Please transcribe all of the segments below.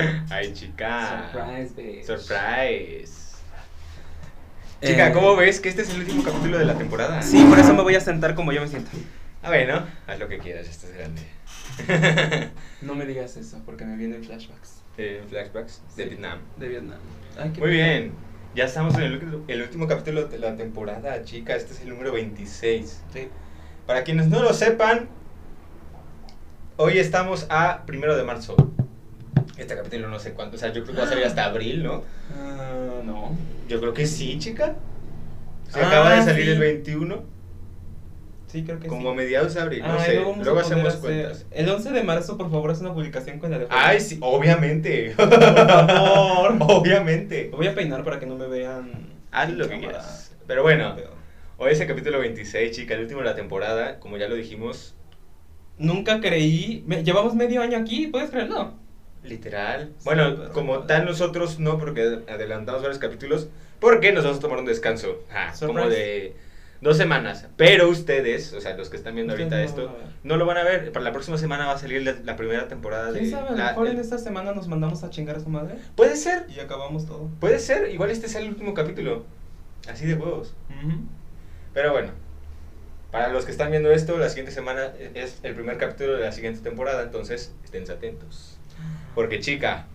Ay, chica. Surprise, bitch. Surprise. Chica, Eh, ¿cómo ves que este es el último capítulo de la temporada? Sí, por eso me voy a sentar como yo me siento. A ver, ¿no? Haz lo que quieras, estás grande. No me digas eso, porque me vienen flashbacks. Eh, flashbacks de Sí. Vietnam. De Vietnam. Ay, qué Muy bien. Ya estamos en el, el último capítulo de la temporada, chica. Este es el número 26. Sí. Para quienes no lo sepan, hoy estamos a primero de marzo. Este capítulo no sé cuánto, o sea, yo creo que va a salir hasta abril, ¿no? Ah, no. Yo creo que sí, chica. Se Ah, acaba de salir sí. el 21, Sí, creo que como a sí. mediados de abril, no Ay, sé. luego Luego, hacemos hacer- cuentas. El 11 de marzo, por favor, haz una publicación con la de Ay, sí, obviamente. Por favor. obviamente. Me voy a peinar para que no me vean. Haz lo que quieras. Pero bueno, hoy es el capítulo 26, chica, el último de la temporada. Como ya lo dijimos, Nunca creí. me- llevamos medio año aquí, ¿puedes creerlo? Literal. Bueno, como tal nosotros no, porque adelantamos varios capítulos, porque nos vamos a tomar un descanso, como de dos semanas. Pero ustedes, o sea, los que están viendo Ustedes ahorita no esto, no lo van a ver. Para la próxima semana va a salir la, la primera temporada de... ¿Quién sabe? A lo la- mejor en esta semana nos mandamos a chingar a su madre Puede ser, y acabamos todo. puede ser. Igual este sea el último capítulo. Así de huevos. Pero bueno, para los que están viendo esto, la siguiente semana es el primer capítulo de la siguiente temporada, entonces estén atentos. Porque chica,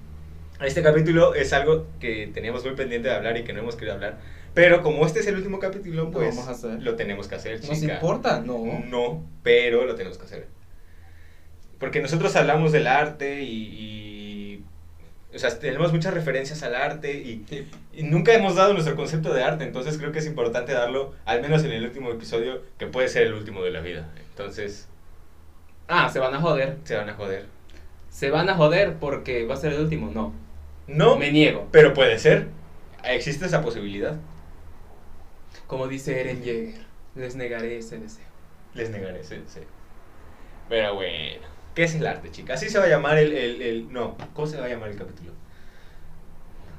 este capítulo es algo que teníamos muy pendiente de hablar y que no hemos querido hablar. Pero como este es el último capítulo, Lo pues vamos a lo tenemos que hacer, chica. ¿Nos importa? No. No, pero lo tenemos que hacer. Porque nosotros hablamos del arte y, y- o sea, tenemos muchas referencias al arte y, Sí. y nunca hemos dado nuestro concepto de arte, entonces creo que es importante darlo, al menos en el último episodio, que puede ser el último de la vida. Entonces, Ah, se van a joder. se van a joder. Se van a joder porque va a ser el último. No. No, Me niego. pero puede ser. Existe esa posibilidad. Como dice Eren Yeager, les negaré ese deseo. Les negaré, sí, sí. Pero bueno, ¿qué es el arte, chica? Así se va a llamar el, el, el- No, ¿cómo se va a llamar el capítulo?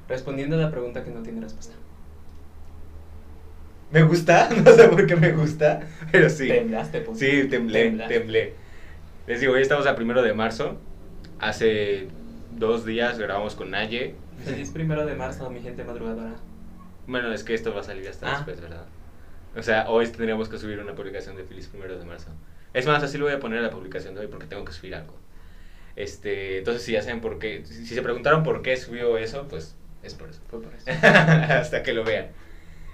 Respondiendo a la pregunta que no tiene respuesta. Me gusta, no sé por qué me gusta, pero sí. Temblaste, pues. Sí, temblé, temblé. Les digo, hoy estamos a primero de marzo. Hace dos días grabamos con Naye. Feliz primero de marzo, mi gente madrugadora. Bueno, es que esto va a salir hasta Ah. después, ¿verdad? O sea, hoy tendríamos que subir una publicación de Feliz primero de marzo. Es más, así lo voy a poner en la publicación de hoy porque tengo que subir algo. Este, entonces, si ya saben por qué, si, se preguntaron por qué subió eso, pues es por eso. Fue por eso. hasta que lo vean.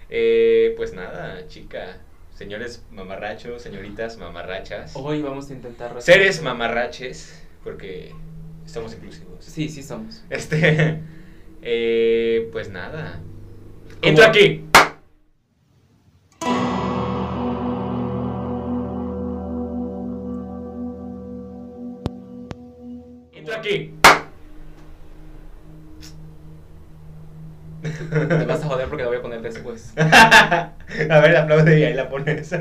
Eh, pues nada, chica. Señores mamarrachos, señoritas mamarrachas. Hoy vamos a intentar Seres mamarraches, porque estamos inclusivos. Sí, sí somos. Este, eh, pues nada. Entra aquí. Entra aquí. Te vas a joder porque la voy a poner después. a ver, aplaude y ahí la pones.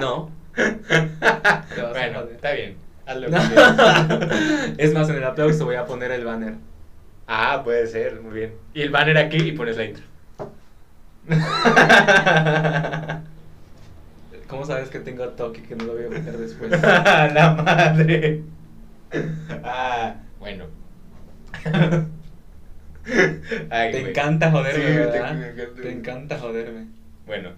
No. Te vas a bueno, joder. está bien. Quieras. es más, en el aplauso voy a poner el banner. Ah, puede ser, muy bien. Y el banner aquí y pones la intro. ¿Cómo sabes que tengo toque que no lo voy a poner después? la madre. Ah, bueno. Ay, Te güey. encanta joderme, Sí, te- ¿verdad? Te encanta joderme. Bueno.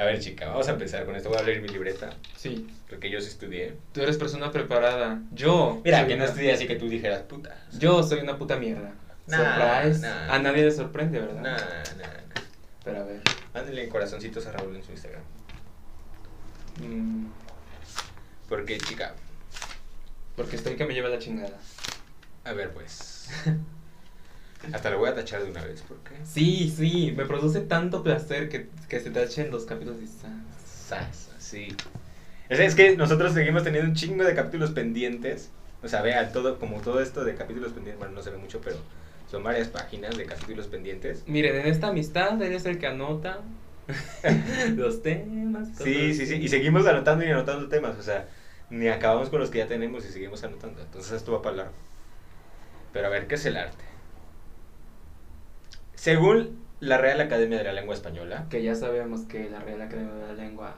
A ver, chica, vamos a empezar con esto. Voy a abrir mi libreta, Sí. porque yo sí estudié. Tú eres persona preparada. Yo. Mira, que no estudié así que tú dijeras, puta. Yo soy una puta mierda. Nah, Surprise. nah. A nadie le sorprende, ¿verdad? Nah, nah, nah. Pero a ver. Mándenle corazoncitos a Raúl en su Instagram. mm, Porque, chica, porque estoy que me lleva la chingada. a ver, pues. Hasta lo voy a tachar de una vez, porque. Sí, sí. Me produce tanto placer que, que se tachen los capítulos y Sas, sí. Es, es que nosotros seguimos teniendo un chingo de capítulos pendientes. O sea, vean, todo, como todo esto de capítulos pendientes, bueno, no se ve mucho, pero son varias páginas de capítulos pendientes. Miren, en esta amistad él es el que anota los temas. cosas Sí, sí, sí. Y seguimos anotando y anotando temas. O sea, ni acabamos con los que ya tenemos y seguimos anotando. Entonces esto va para largo. Pero a ver, ¿qué es el arte? Según la Real Academia de la Lengua Española, Que ya sabemos que la Real Academia de la Lengua.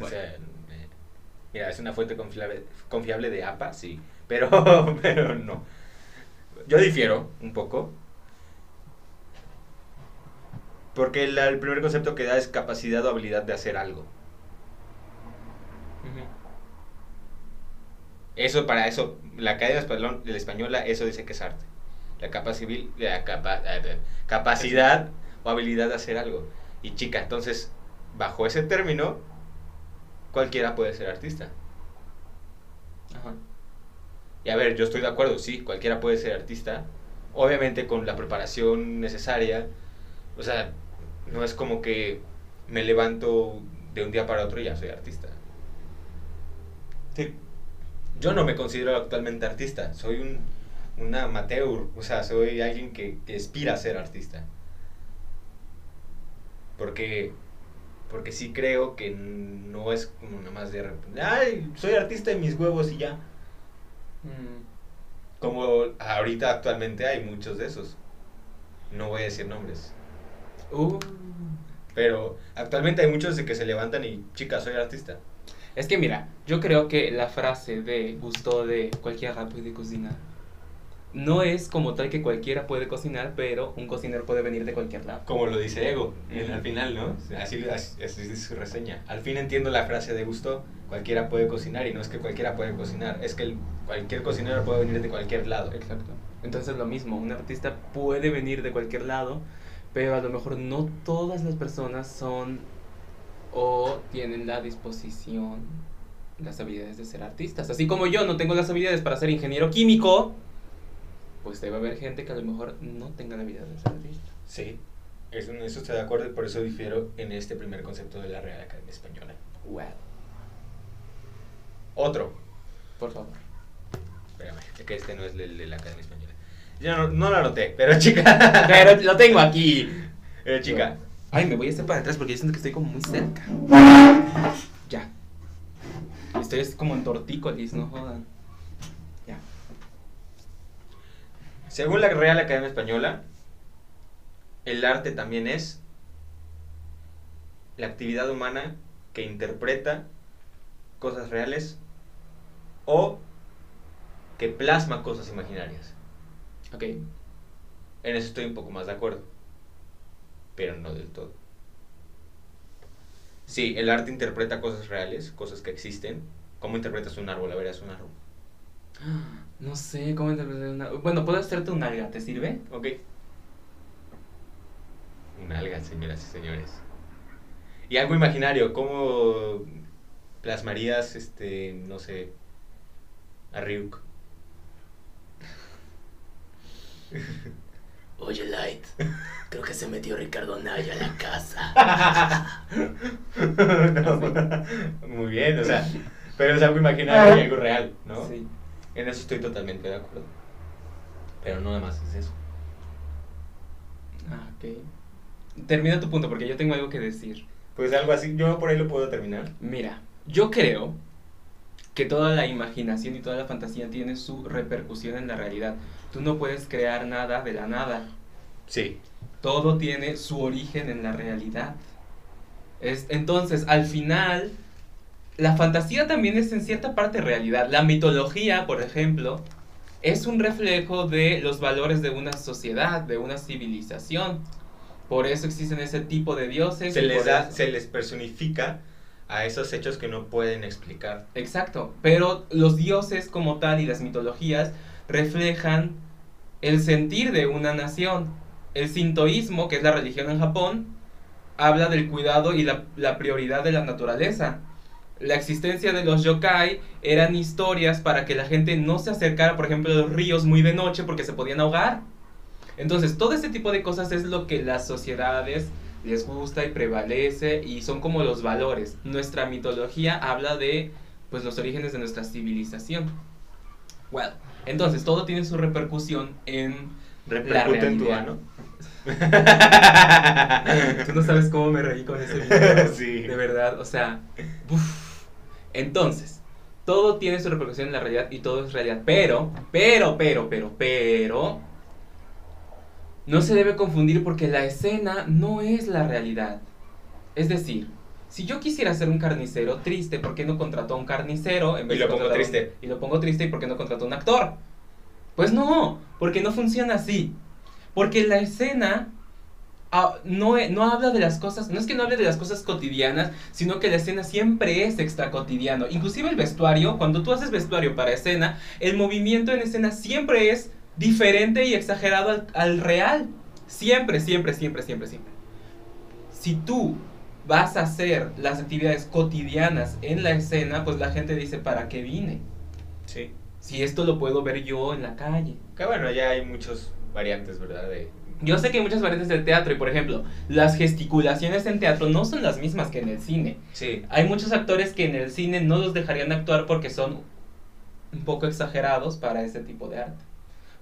O sea, eh, mira, es una fuente confiable, confiable de APA, sí, pero, pero no. yo difiero un poco. Porque el, el primer concepto que da es capacidad o habilidad de hacer algo. Eso, para eso, la Academia Español- de la Española, eso dice que es arte. La, capaci- la capa- eh, capacidad o habilidad de hacer algo. Y chica, entonces, bajo ese término, cualquiera puede ser artista. Ajá. Y a ver, yo estoy de acuerdo, sí, cualquiera puede ser artista. Obviamente con la preparación necesaria. O sea, no es como que me levanto de un día para otro y ya soy artista. Sí. Yo no me considero actualmente artista, soy un, un amateur, o sea, soy alguien que, que aspira a ser artista. Porque, porque sí creo que no es como nada más de repente, ay, soy artista de mis huevos y ya. Mm. Como ahorita actualmente hay muchos de esos. No voy a decir nombres. Uh. Pero actualmente hay muchos de que se levantan y, chica, soy artista. Es que mira, yo creo que la frase de gustó de cualquiera puede cocinar no es como tal que cualquiera puede cocinar, pero un cocinero puede venir de cualquier lado. Como lo dice Ego en- Ujú. al final, ¿no? Así, así, así dice su reseña. Al fin entiendo la frase de gusto, cualquiera puede cocinar y no es que cualquiera puede cocinar, es que el- cualquier cocinero puede venir de cualquier lado. Exacto. Entonces lo mismo, un artista puede venir de cualquier lado, pero a lo mejor no todas las personas son o tienen la disposición, las habilidades de ser artistas. Así como yo no tengo las habilidades para ser ingeniero químico, pues debe haber gente que a lo mejor no tenga la habilidad de ser artista. Sí, eso, en eso estoy de acuerdo y por eso difiero en este primer concepto de la Real Academia Española. Well, Otro, por favor. espérame, es que este no es el de la Academia Española. Yo no, no lo anoté, pero chica. Pero lo tengo aquí. Pero chica, Ay, me voy a hacer para atrás porque yo siento que estoy como muy cerca. Ya. Estoy como en tortícolis, no jodan. Ya. Según la Real Academia Española, el arte también es la actividad humana que interpreta cosas reales o que plasma cosas imaginarias. Ok. En eso estoy un poco más de acuerdo, pero no del todo. Sí, el arte interpreta cosas reales, cosas que existen. ¿Cómo interpretas un árbol? A ver, es un árbol. No sé cómo interpretar una. Bueno, puedo hacerte un alga, ¿te sirve? Ok. Un alga, señoras y señores. Y algo imaginario, ¿cómo plasmarías, este, no sé, a Ryuk? Oye, Light, creo que se metió Ricardo Anaya a la casa. No, Muy bien, o sea, pero es algo imaginario y algo real, ¿no? Sí. En eso estoy totalmente de acuerdo. Pero no nada más es eso. Ah, ok. Termina tu punto porque yo tengo algo que decir. Pues algo así, yo por ahí lo puedo terminar. Mira, yo creo que toda la imaginación y toda la fantasía tiene su repercusión en la realidad. Tú no puedes crear nada de la nada. Sí. Todo tiene su origen en la realidad. Es, entonces, al final, la fantasía también es en cierta parte realidad. La mitología, por ejemplo, es un reflejo de los valores de una sociedad, de una civilización. Por eso existen ese tipo de dioses. Se les, da, se les personifica a esos hechos que no pueden explicar. Exacto, pero los dioses como tal y las mitologías reflejan el sentir de una nación. El sintoísmo, que es la religión en Japón, habla del cuidado y la, la prioridad de la naturaleza. La existencia de los yokai eran historias para que la gente no se acercara, por ejemplo, a los ríos muy de noche porque se podían ahogar. Entonces, todo ese tipo de cosas es lo que las sociedades les gusta y prevalece y son como los valores. Nuestra mitología habla de pues los orígenes de nuestra civilización. Well, entonces todo tiene su repercusión en la en tu realidad. ano. Tú no sabes cómo me reí con ese video. Sí. De verdad, o sea, uf. Entonces, todo tiene su repercusión en la realidad y todo es realidad, pero, pero, pero, pero, pero no se debe confundir porque la escena no es la realidad. Es decir, si yo quisiera ser un carnicero triste, ¿por qué no contrató a un carnicero? En Y lo de pongo un- triste. y lo pongo triste, ¿y por qué no contrató a un actor? Pues no, porque no funciona así. Porque la escena ah, no, e- no habla de las cosas, no es que no hable de las cosas cotidianas, sino que la escena siempre es extra cotidiano. Inclusive el vestuario, cuando tú haces vestuario para escena, el movimiento en escena siempre es diferente y exagerado al, al real. Siempre, siempre, siempre, siempre, siempre. Si tú vas a hacer las actividades cotidianas en la escena, pues la gente dice, ¿para qué vine? Sí. Si esto lo puedo ver yo en la calle. Que bueno, ya hay muchas variantes, ¿verdad? De, Yo sé que hay muchas variantes del teatro y, por ejemplo, las gesticulaciones en teatro no son las mismas que en el cine. sí. Hay muchos actores que en el cine no los dejarían actuar porque son un poco exagerados para ese tipo de arte.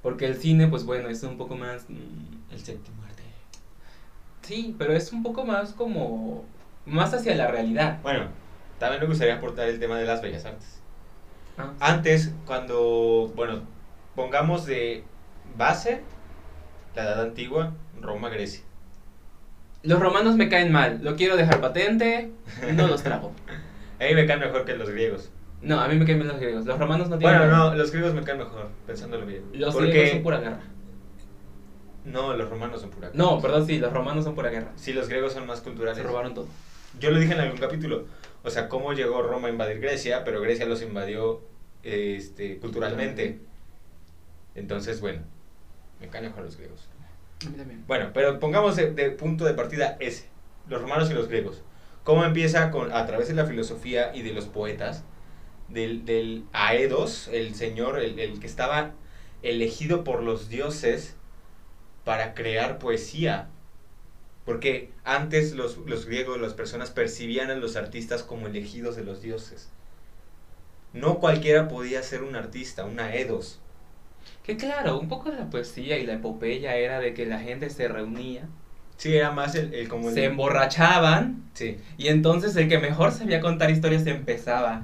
Porque el cine, pues bueno, es un poco más... mm, El séptimo arte. Sí, pero es un poco más como... Más hacia la realidad. Bueno, también me gustaría aportar el tema de las bellas artes. Ah, Antes, cuando, bueno, pongamos de base la edad antigua, Roma, Grecia. Los romanos me caen mal, lo quiero dejar patente, no los trago. A mí me caen mejor que los griegos. No, a mí me caen mal los griegos. Los romanos no tienen... Bueno, no, los griegos me caen mejor, pensándolo bien. Los Porque... griegos son pura guerra. No, los romanos son pura No, perdón, sí, los romanos son pura guerra. Sí, los griegos son más Se culturales. robaron todo. Yo lo dije en algún capítulo. O sea, cómo llegó Roma a invadir Grecia, pero Grecia los invadió este, culturalmente. Entonces, bueno, me caen mejor los griegos. A mí también. Bueno, pero pongamos de, de punto de partida ese, los romanos y los griegos. ¿Cómo empieza con, a través de la filosofía y de los poetas, del, del Aedos, el señor, el, el que estaba elegido por los dioses para crear poesía? Porque antes los, los griegos, las personas percibían a los artistas como elegidos de los dioses. No cualquiera podía ser un artista, un Aedos. Que claro, un poco de la poesía y la epopeya era de que la gente se reunía, Sí, era más el, el como el... se emborrachaban Sí, y entonces el que mejor sabía contar historias empezaba.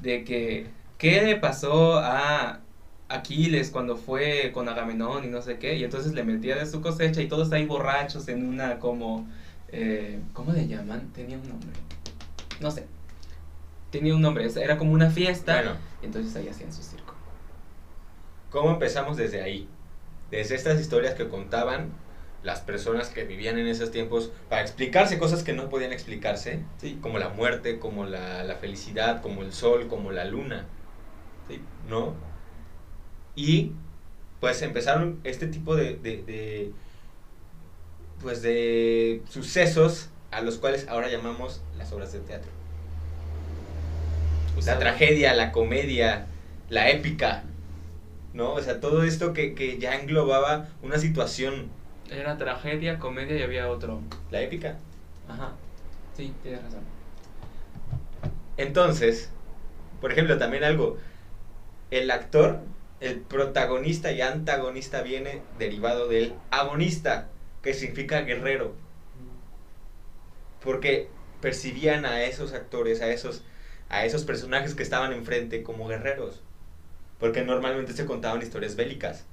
De que, ¿qué le pasó a Aquiles cuando fue con Agamenón y no sé qué? Y entonces le metía de su cosecha y todos ahí borrachos en una como... eh, ¿Cómo le llaman? Tenía un nombre. No sé. Tenía un nombre, era como una fiesta. Bueno. Y entonces ahí hacían su circo. ¿Cómo empezamos desde ahí? Desde estas historias que contaban las personas que vivían en esos tiempos para explicarse cosas que no podían explicarse, Sí. como la muerte, como la, la felicidad, como el sol, como la luna, Sí. ¿no? Y pues empezaron este tipo de, de, de, pues de sucesos a los cuales ahora llamamos las obras de teatro. La tragedia, la comedia, la épica, ¿no? O sea, todo esto que, que ya englobaba una situación, Era tragedia, comedia y había otro. la épica. Ajá. Sí, tienes razón. Entonces, por ejemplo, también algo, el actor, el protagonista y antagonista viene derivado del agonista, que significa guerrero, porque percibían a esos actores, a esos, a esos personajes que estaban enfrente como guerreros, porque normalmente se contaban historias bélicas.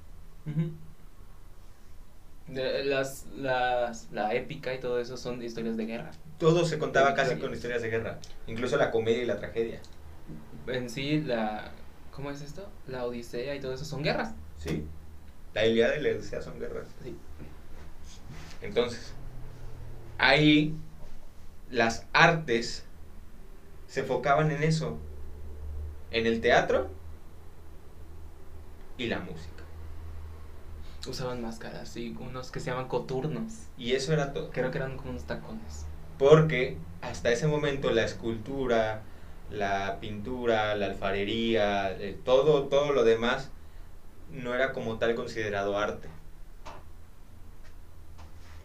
Las, las, la épica y todo eso son historias de guerra. Todo se contaba casi con historias de guerra, incluso la comedia y la tragedia. En sí, la. ¿Cómo es esto? La Odisea y todo eso son guerras. ¿Sí? La Ilíada y la Odisea son guerras. Sí. Entonces, ahí las artes se enfocaban en eso, en el teatro y la música. Usaban máscaras y unos que se llaman coturnos. Y eso era todo. Creo que eran como unos tacones. Porque hasta ese momento la escultura, la pintura, la alfarería, eh, todo, todo lo demás no era como tal considerado arte.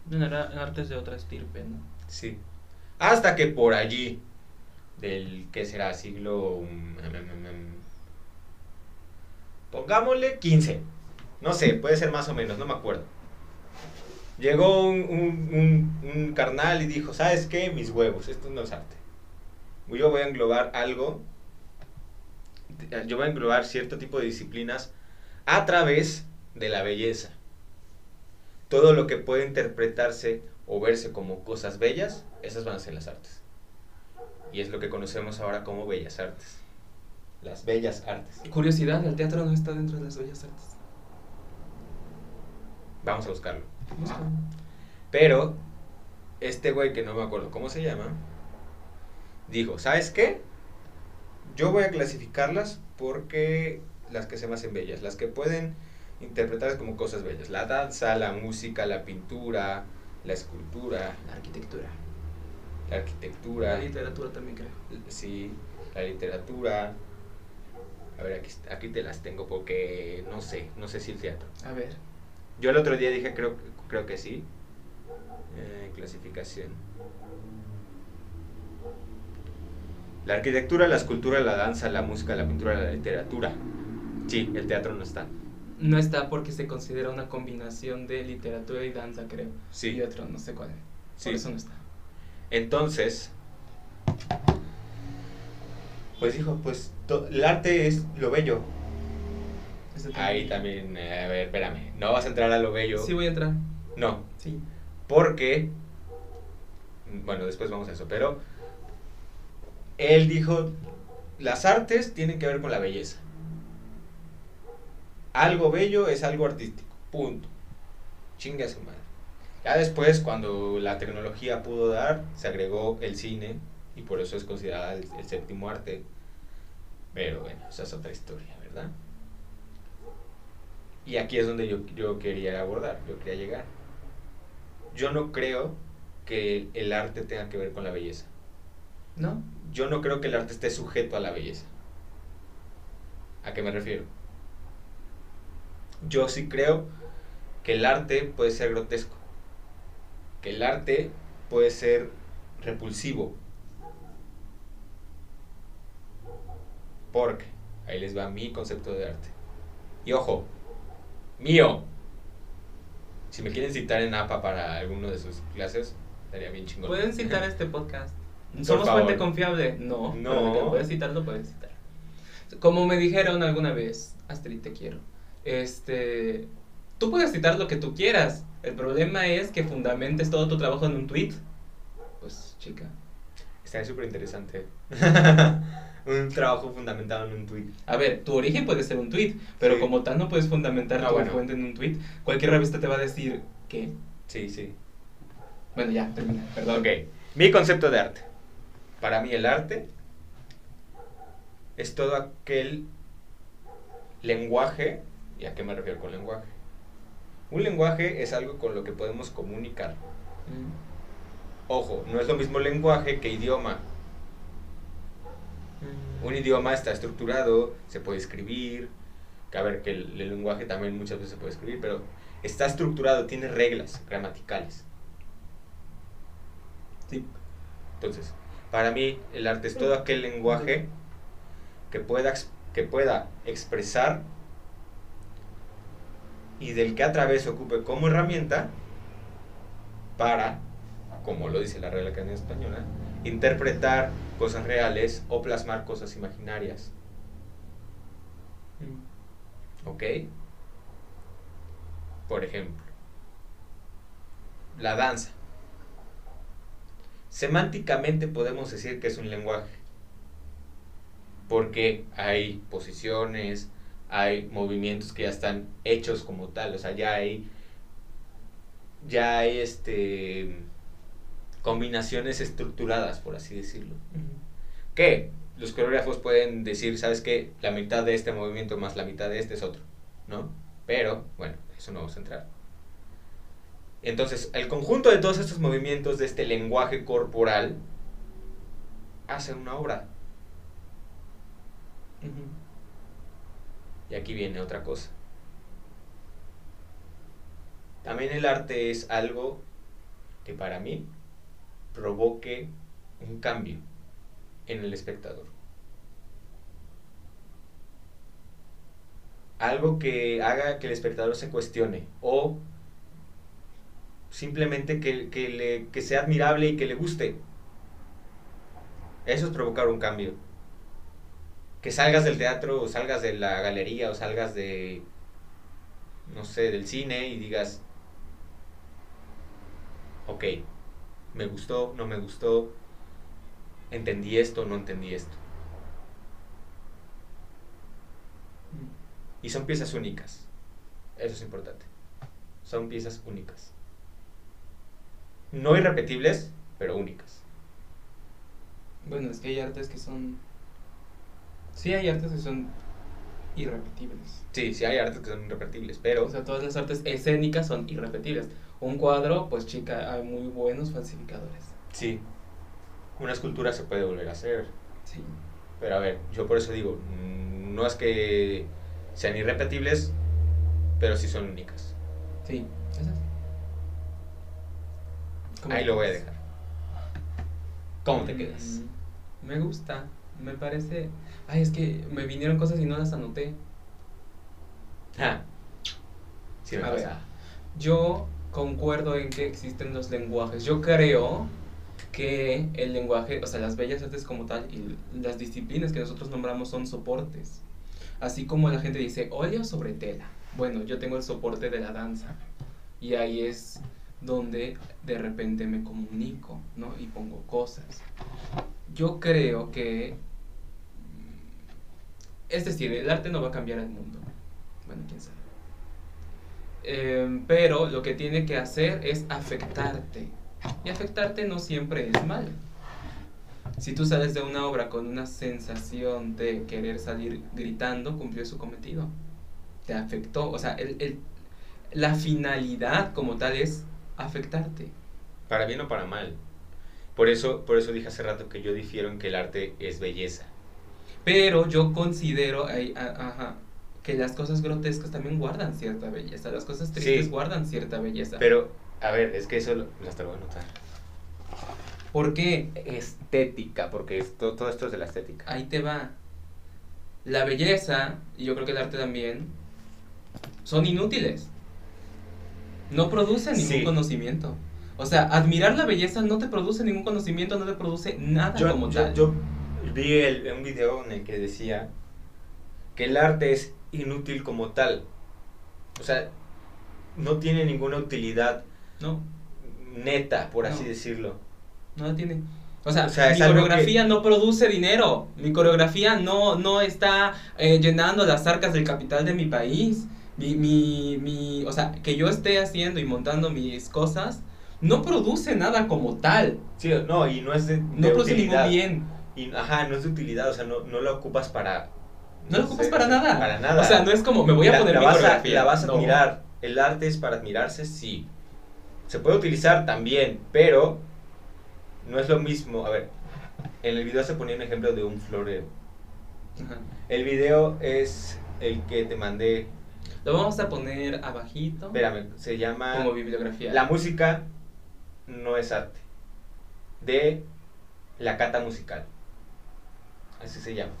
Bueno, eran artes de otra estirpe, ¿no? Sí. Hasta que por allí, del que será siglo. mm, mm, mm, mm, Pongámosle 15. No sé, puede ser más o menos, no me acuerdo. Llegó un, un- carnal y dijo: ¿Sabes qué? Mis huevos, esto no es arte. Yo voy a englobar algo. Yo voy a englobar cierto tipo de disciplinas a través de la belleza. Todo lo que puede interpretarse o verse como cosas bellas, esas van a ser las artes. Y es lo que conocemos ahora como bellas artes. Las bellas artes. Curiosidad, el teatro no está dentro de las bellas artes. Vamos a buscarlo. Pero, este güey que no me acuerdo cómo se llama, dijo, ¿sabes qué? Yo voy a clasificarlas porque las que se me hacen bellas, las que pueden interpretarse como cosas bellas. La danza, la música, la pintura, la escultura, La arquitectura. la arquitectura, La literatura también creo. sí, la literatura. A ver, aquí, aquí te las tengo porque no sé, no sé si el teatro. A ver. Yo el otro día dije, creo, creo que sí. Eh, clasificación. La arquitectura, la escultura, la danza, la música, la pintura, la literatura. Sí, el teatro no está. No está porque se considera una combinación de literatura y danza, creo. Sí. Y otro, no sé cuál. Sí. Por eso no está. Entonces, pues dijo, pues to- el arte es lo bello. Ahí también, eh, a ver, espérame, no vas a entrar a lo bello. Sí, voy a entrar. No, Sí. porque, bueno, después vamos a eso, pero él dijo, las artes tienen que ver con la belleza. Algo bello es algo artístico, punto. Chingue a su madre. Ya después, cuando la tecnología pudo dar, se agregó el cine y por eso es considerada el, el séptimo arte. Pero bueno, esa es otra historia, ¿verdad? Y aquí es donde yo, yo quería abordar, yo quería llegar. Yo no creo que el arte tenga que ver con la belleza. ¿No? Yo no creo que el arte esté sujeto a la belleza. ¿A qué me refiero? Yo sí creo que el arte puede ser grotesco. Que el arte puede ser repulsivo. Porque ahí les va mi concepto de arte. Y ojo, mío. Si me quieren citar en APA para alguno de sus clases, estaría bien chingón. Pueden citar este podcast. ¿Somos fuente confiable? No. No. pero puedes citarlo, puedes citar. Como me dijeron alguna vez, Astrid, te quiero. Este. Tú puedes citar lo que tú quieras. El problema es que fundamentes todo tu trabajo en un tweet. Pues, chica. Estaría súper interesante. un trabajo fundamentado en un tweet. A ver, tu origen puede ser un tweet, pero Sí. como tal no puedes fundamentar Ah, tu bueno. fuente en un tweet. Cualquier revista te va a decir que. Sí, sí. Bueno, ya, termina, perdón. Ok. Mi concepto de arte. Para mí el arte es todo aquel lenguaje. ¿Y a qué me refiero con lenguaje? Un lenguaje es algo con lo que podemos comunicar. Mm. Ojo, no es lo mismo lenguaje que idioma. Un idioma está estructurado, se puede escribir. Que a ver, que el, el lenguaje también muchas veces se puede escribir, pero está estructurado, tiene reglas gramaticales. Sí. Entonces, para mí el arte es todo aquel lenguaje que pueda, que pueda expresar y del que a través se ocupe como herramienta para, como lo dice la Real Academia Española, interpretar cosas reales o plasmar cosas imaginarias. Mm. ¿Ok? Por ejemplo, la danza. Semánticamente podemos decir que es un lenguaje. Porque hay posiciones, hay movimientos que ya están hechos como tal. O sea, ya hay. Ya hay este. Combinaciones estructuradas, por así decirlo. Que los coreógrafos pueden decir, ¿sabes qué? La mitad de este movimiento más la mitad de este es otro, ¿no? Pero, bueno, eso no vamos a entrar. Entonces, el conjunto de todos estos movimientos, de este lenguaje corporal, hace una obra. Y aquí viene otra cosa. También el arte es algo que para mí provoque un cambio en el espectador. Algo que haga que el espectador se cuestione o simplemente que, que le, que sea admirable y que le guste. Eso es provocar un cambio. Que salgas del teatro o salgas de la galería o salgas de, no sé, del cine y digas, ok, me gustó, no me gustó, entendí esto, no entendí esto. Y son piezas únicas. Eso es importante. son piezas únicas. No irrepetibles, pero únicas. Bueno, es que hay artes que son. Sí, hay artes que son irrepetibles. Sí, sí hay artes que son irrepetibles, pero O sea, todas las artes escénicas son irrepetibles. Un cuadro, pues chica, hay muy buenos falsificadores. sí, una escultura se puede volver a hacer. Sí. Pero a ver, yo por eso digo, no es que sean irrepetibles, pero sí son únicas. Sí, esas. ¿Cómo Ahí lo voy a dejar. ¿Cómo te quedas? Mm, Me gusta, me parece... Ay, es que me vinieron cosas y no las anoté. Ah, sí me A pasa. ver. Yo concuerdo en que existen los lenguajes. Yo creo que el lenguaje, o sea, las bellas artes como tal y las disciplinas que nosotros nombramos son soportes. Así como la gente dice óleo sobre tela. Bueno, yo tengo el soporte de la danza. Y ahí es donde de repente me comunico, ¿no? Y pongo cosas. Yo creo que... Es decir, el arte no va a cambiar el mundo. Bueno, quién sabe. Em, pero lo que tiene que hacer es afectarte. Y afectarte no siempre es malo. Si tú sales de una obra con una sensación de querer salir gritando, cumplió su cometido. Te afectó. O sea, la finalidad como tal es afectarte. Para bien o para mal. Por eso, por eso dije hace rato que yo difiero en que el arte es belleza. Pero yo considero ay, a- ajá, que las cosas grotescas también guardan cierta belleza. Las cosas tristes Sí. guardan cierta belleza. Pero, a ver, es que eso lo, hasta lo voy a notar. ¿Por qué? Estética, porque esto, todo esto es de la estética. Ahí te va. La belleza, y yo creo que el arte también, son inútiles. No producen ningún Sí. conocimiento. O sea, admirar la belleza no te produce ningún conocimiento, no te produce nada Yo, como yo- tal. yo vi el- un video en el que decía que el arte es inútil como tal. O sea, no tiene ninguna utilidad No, neta, por así No. decirlo. no la tiene. O sea, O sea, mi coreografía no produce dinero. Mi coreografía no, no está eh, llenando las arcas del capital de mi país. Mi, mi, mi, o sea, que yo esté haciendo y montando mis cosas no produce nada como tal. Sí, no, y no es de, No de produce utilidad. ningún bien. Y, ajá, no es de utilidad, o sea, no, no la ocupas para... No lo ocupas sé, para nada. Para nada. O sea, no es como me voy a la, poner la mi vas a, la vas a No. admirar. El arte es para admirarse, sí. Se puede utilizar también, pero no es lo mismo. A ver, en el video se ponía un ejemplo de un florero. Ajá. El video es el que te mandé. Lo vamos a poner abajito Espérame, se llama como bibliografía. La música no es arte. De la cata musical. Así se llama.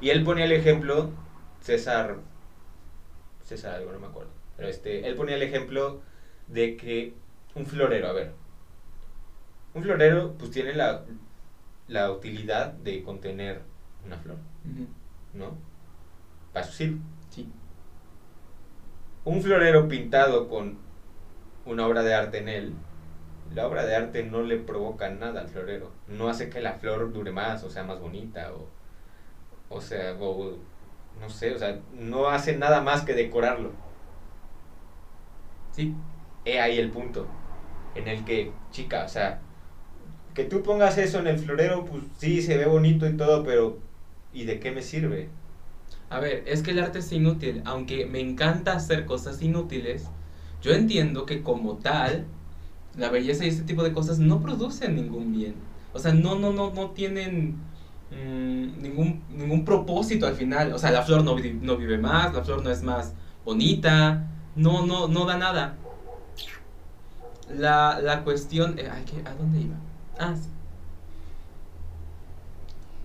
Y él ponía el ejemplo, César, César algo, no me acuerdo. Pero este, él ponía el ejemplo de que un florero, a ver. Un florero pues tiene la, la utilidad de contener una flor. ¿no? Para su circo. Sí. un florero pintado con una obra de arte en él, la obra de arte no le provoca nada al florero. No hace que la flor dure más o sea más bonita o, o sea, o, no sé, o sea, no hace nada más que decorarlo. Sí. He ahí el punto en el que, chica, o sea, que tú pongas eso en el florero, pues sí, se ve bonito y todo, pero ¿y de qué me sirve? A ver, es que el arte es inútil. Aunque me encanta hacer cosas inútiles, yo entiendo que como tal, la belleza y este tipo de cosas no producen ningún bien. O sea, no, no, no, no tienen mm, ningún, ningún propósito al final. O sea, la flor no, no vive más, la flor no es más bonita, no, no, no da nada. La, la cuestión... eh, ay. ¿A dónde iba? Ah, sí.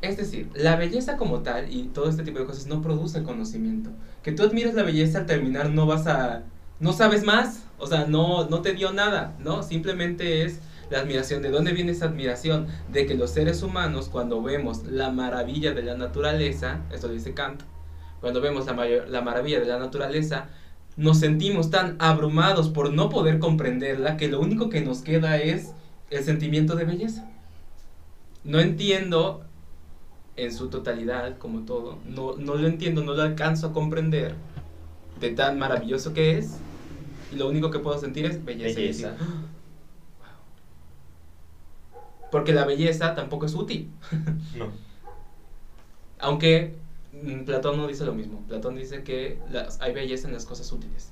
Es decir, la belleza como tal y todo este tipo de cosas no produce conocimiento. Que tú admires la belleza al terminar no vas a... no sabes más, o sea, no, no te dio nada, ¿no? Simplemente es la admiración. ¿De dónde viene esa admiración? De que los seres humanos cuando vemos la maravilla de la naturaleza, esto lo dice Kant, cuando vemos la, mayor- la maravilla de la naturaleza, nos sentimos tan abrumados por no poder comprenderla que lo único que nos queda es el sentimiento de belleza. No entiendo en su totalidad, como todo, no, no lo entiendo, no lo alcanzo a comprender de tan maravilloso que es, y lo único que puedo sentir es belleza. y Belleza. decir, "Ah, wow". Porque la belleza tampoco es útil. No. Aunque mm, Platón no dice lo mismo. Platón dice que las, hay belleza en las cosas útiles.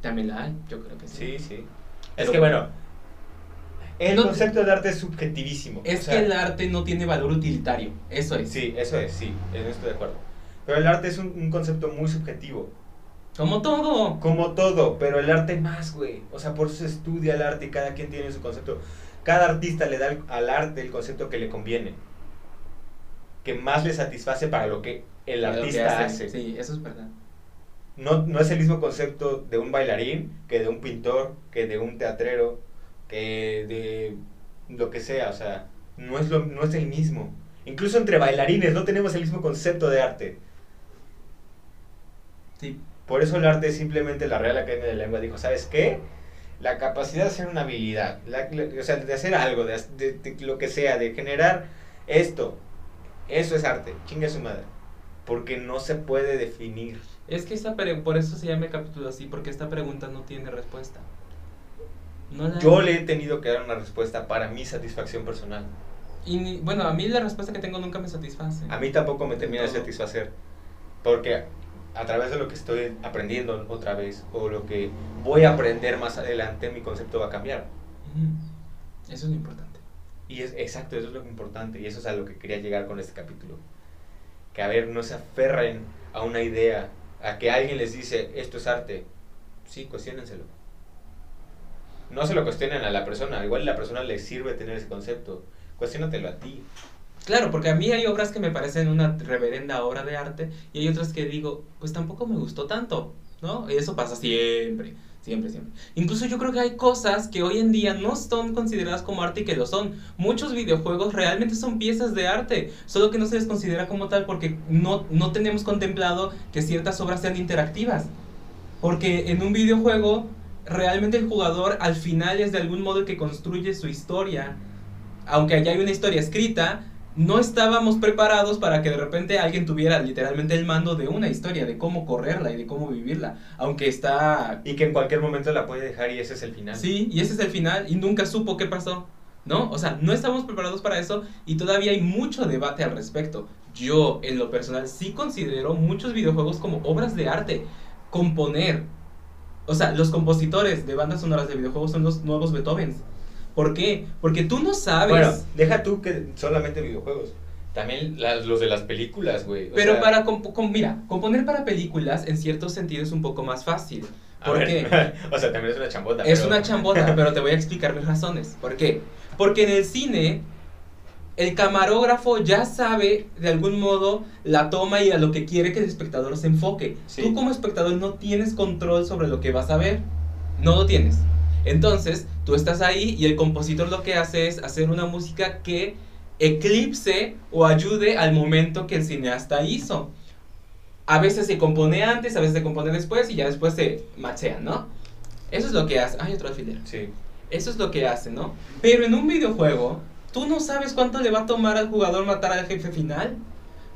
También la hay, yo creo que sí. Sí, sí. Es que bueno, el No- concepto de arte es subjetivísimo. Es o sea, que el arte no tiene valor utilitario. Eso es. Sí, eso es, sí, en eso estoy de acuerdo. Pero el arte es un, un concepto muy subjetivo. Como todo. Como todo, pero el arte más, güey. O sea, por eso se estudia el arte y cada quien tiene su concepto. Cada artista le da al- al arte el concepto que le conviene. Que más le satisface para lo que el que artista hace. hace. Sí, eso es verdad. No, no es el mismo concepto de un bailarín que de un pintor, que de un teatrero, que de lo que sea. O sea, no es, lo, no es el mismo. Incluso entre bailarines no tenemos el mismo concepto de arte. Sí. Por eso el arte es simplemente la Real Academia de la Lengua dijo, ¿sabes qué? La capacidad de hacer una habilidad, la- la- o sea, de hacer algo, de, de- de lo que sea, de generar esto, eso es arte, chingue su madre. Porque no se puede definir. Es que esta por eso se llama el capítulo así, porque esta pregunta no tiene respuesta. No la Yo hay. le he tenido que dar una respuesta para mi satisfacción personal. Y ni- bueno, a mí la respuesta que tengo nunca me satisface. A mí tampoco me termina de satisfacer. Porque a través de lo que estoy aprendiendo otra vez, o lo que voy a aprender más adelante, mi concepto va a cambiar. Eso es lo importante. Y es exacto, eso es lo importante y eso es a lo que quería llegar con este capítulo. Que a ver, no se aferren a una idea, a que alguien les dice, esto es arte. Sí, cuestionenselo. No se lo cuestionen a la persona, igual a la persona le sirve tener ese concepto. Cuestiónatelo a ti. Claro, porque a mí hay obras que me parecen una reverenda obra de arte y hay otras que digo, pues tampoco me gustó tanto, ¿no? Y eso pasa siempre, siempre, siempre. Incluso yo creo que hay cosas que hoy en día no son consideradas como arte y que lo son. Muchos videojuegos realmente son piezas de arte, solo que no se les considera como tal porque no, no tenemos contemplado que ciertas obras sean interactivas. Porque en un videojuego realmente el jugador al final es de algún modo el que construye su historia. Aunque allá hay una historia escrita, no estábamos preparados para que de repente alguien tuviera literalmente el mando de una historia, de cómo correrla y de cómo vivirla. Aunque está... Y que en cualquier momento la puede dejar y ese es el final. Sí, y ese es el final y nunca supo qué pasó. ¿No? O sea, no estamos preparados para eso y todavía hay mucho debate al respecto. Yo, en lo personal, sí considero muchos videojuegos como obras de arte. Componer. O sea, los compositores de bandas sonoras de videojuegos son los nuevos Beethovens. ¿Por qué? Porque tú no sabes. Bueno, deja tú que solamente videojuegos. También las- los de las películas, güey. Pero sea, para, comp- com- mira, componer para películas en cierto sentido es un poco más fácil. a ¿Por ver, qué? o sea, también es una chambota. Es pero- una chambota, pero te voy a explicar mis razones. ¿Por qué? Porque en el cine, el camarógrafo ya sabe de algún modo la toma y a lo que quiere que el espectador se enfoque. Sí. Tú como espectador no tienes control sobre lo que vas a ver. No lo tienes. Entonces, tú estás ahí y el compositor lo que hace es hacer una música que eclipse o ayude al momento que el cineasta hizo. A veces se compone antes, a veces se compone después y ya después se machean, ¿no? Eso es lo que hace. Ay, otro alfiler. Sí. Eso es lo que hace, ¿no? Pero en un videojuego, tú no sabes cuánto le va a tomar al jugador matar al jefe final.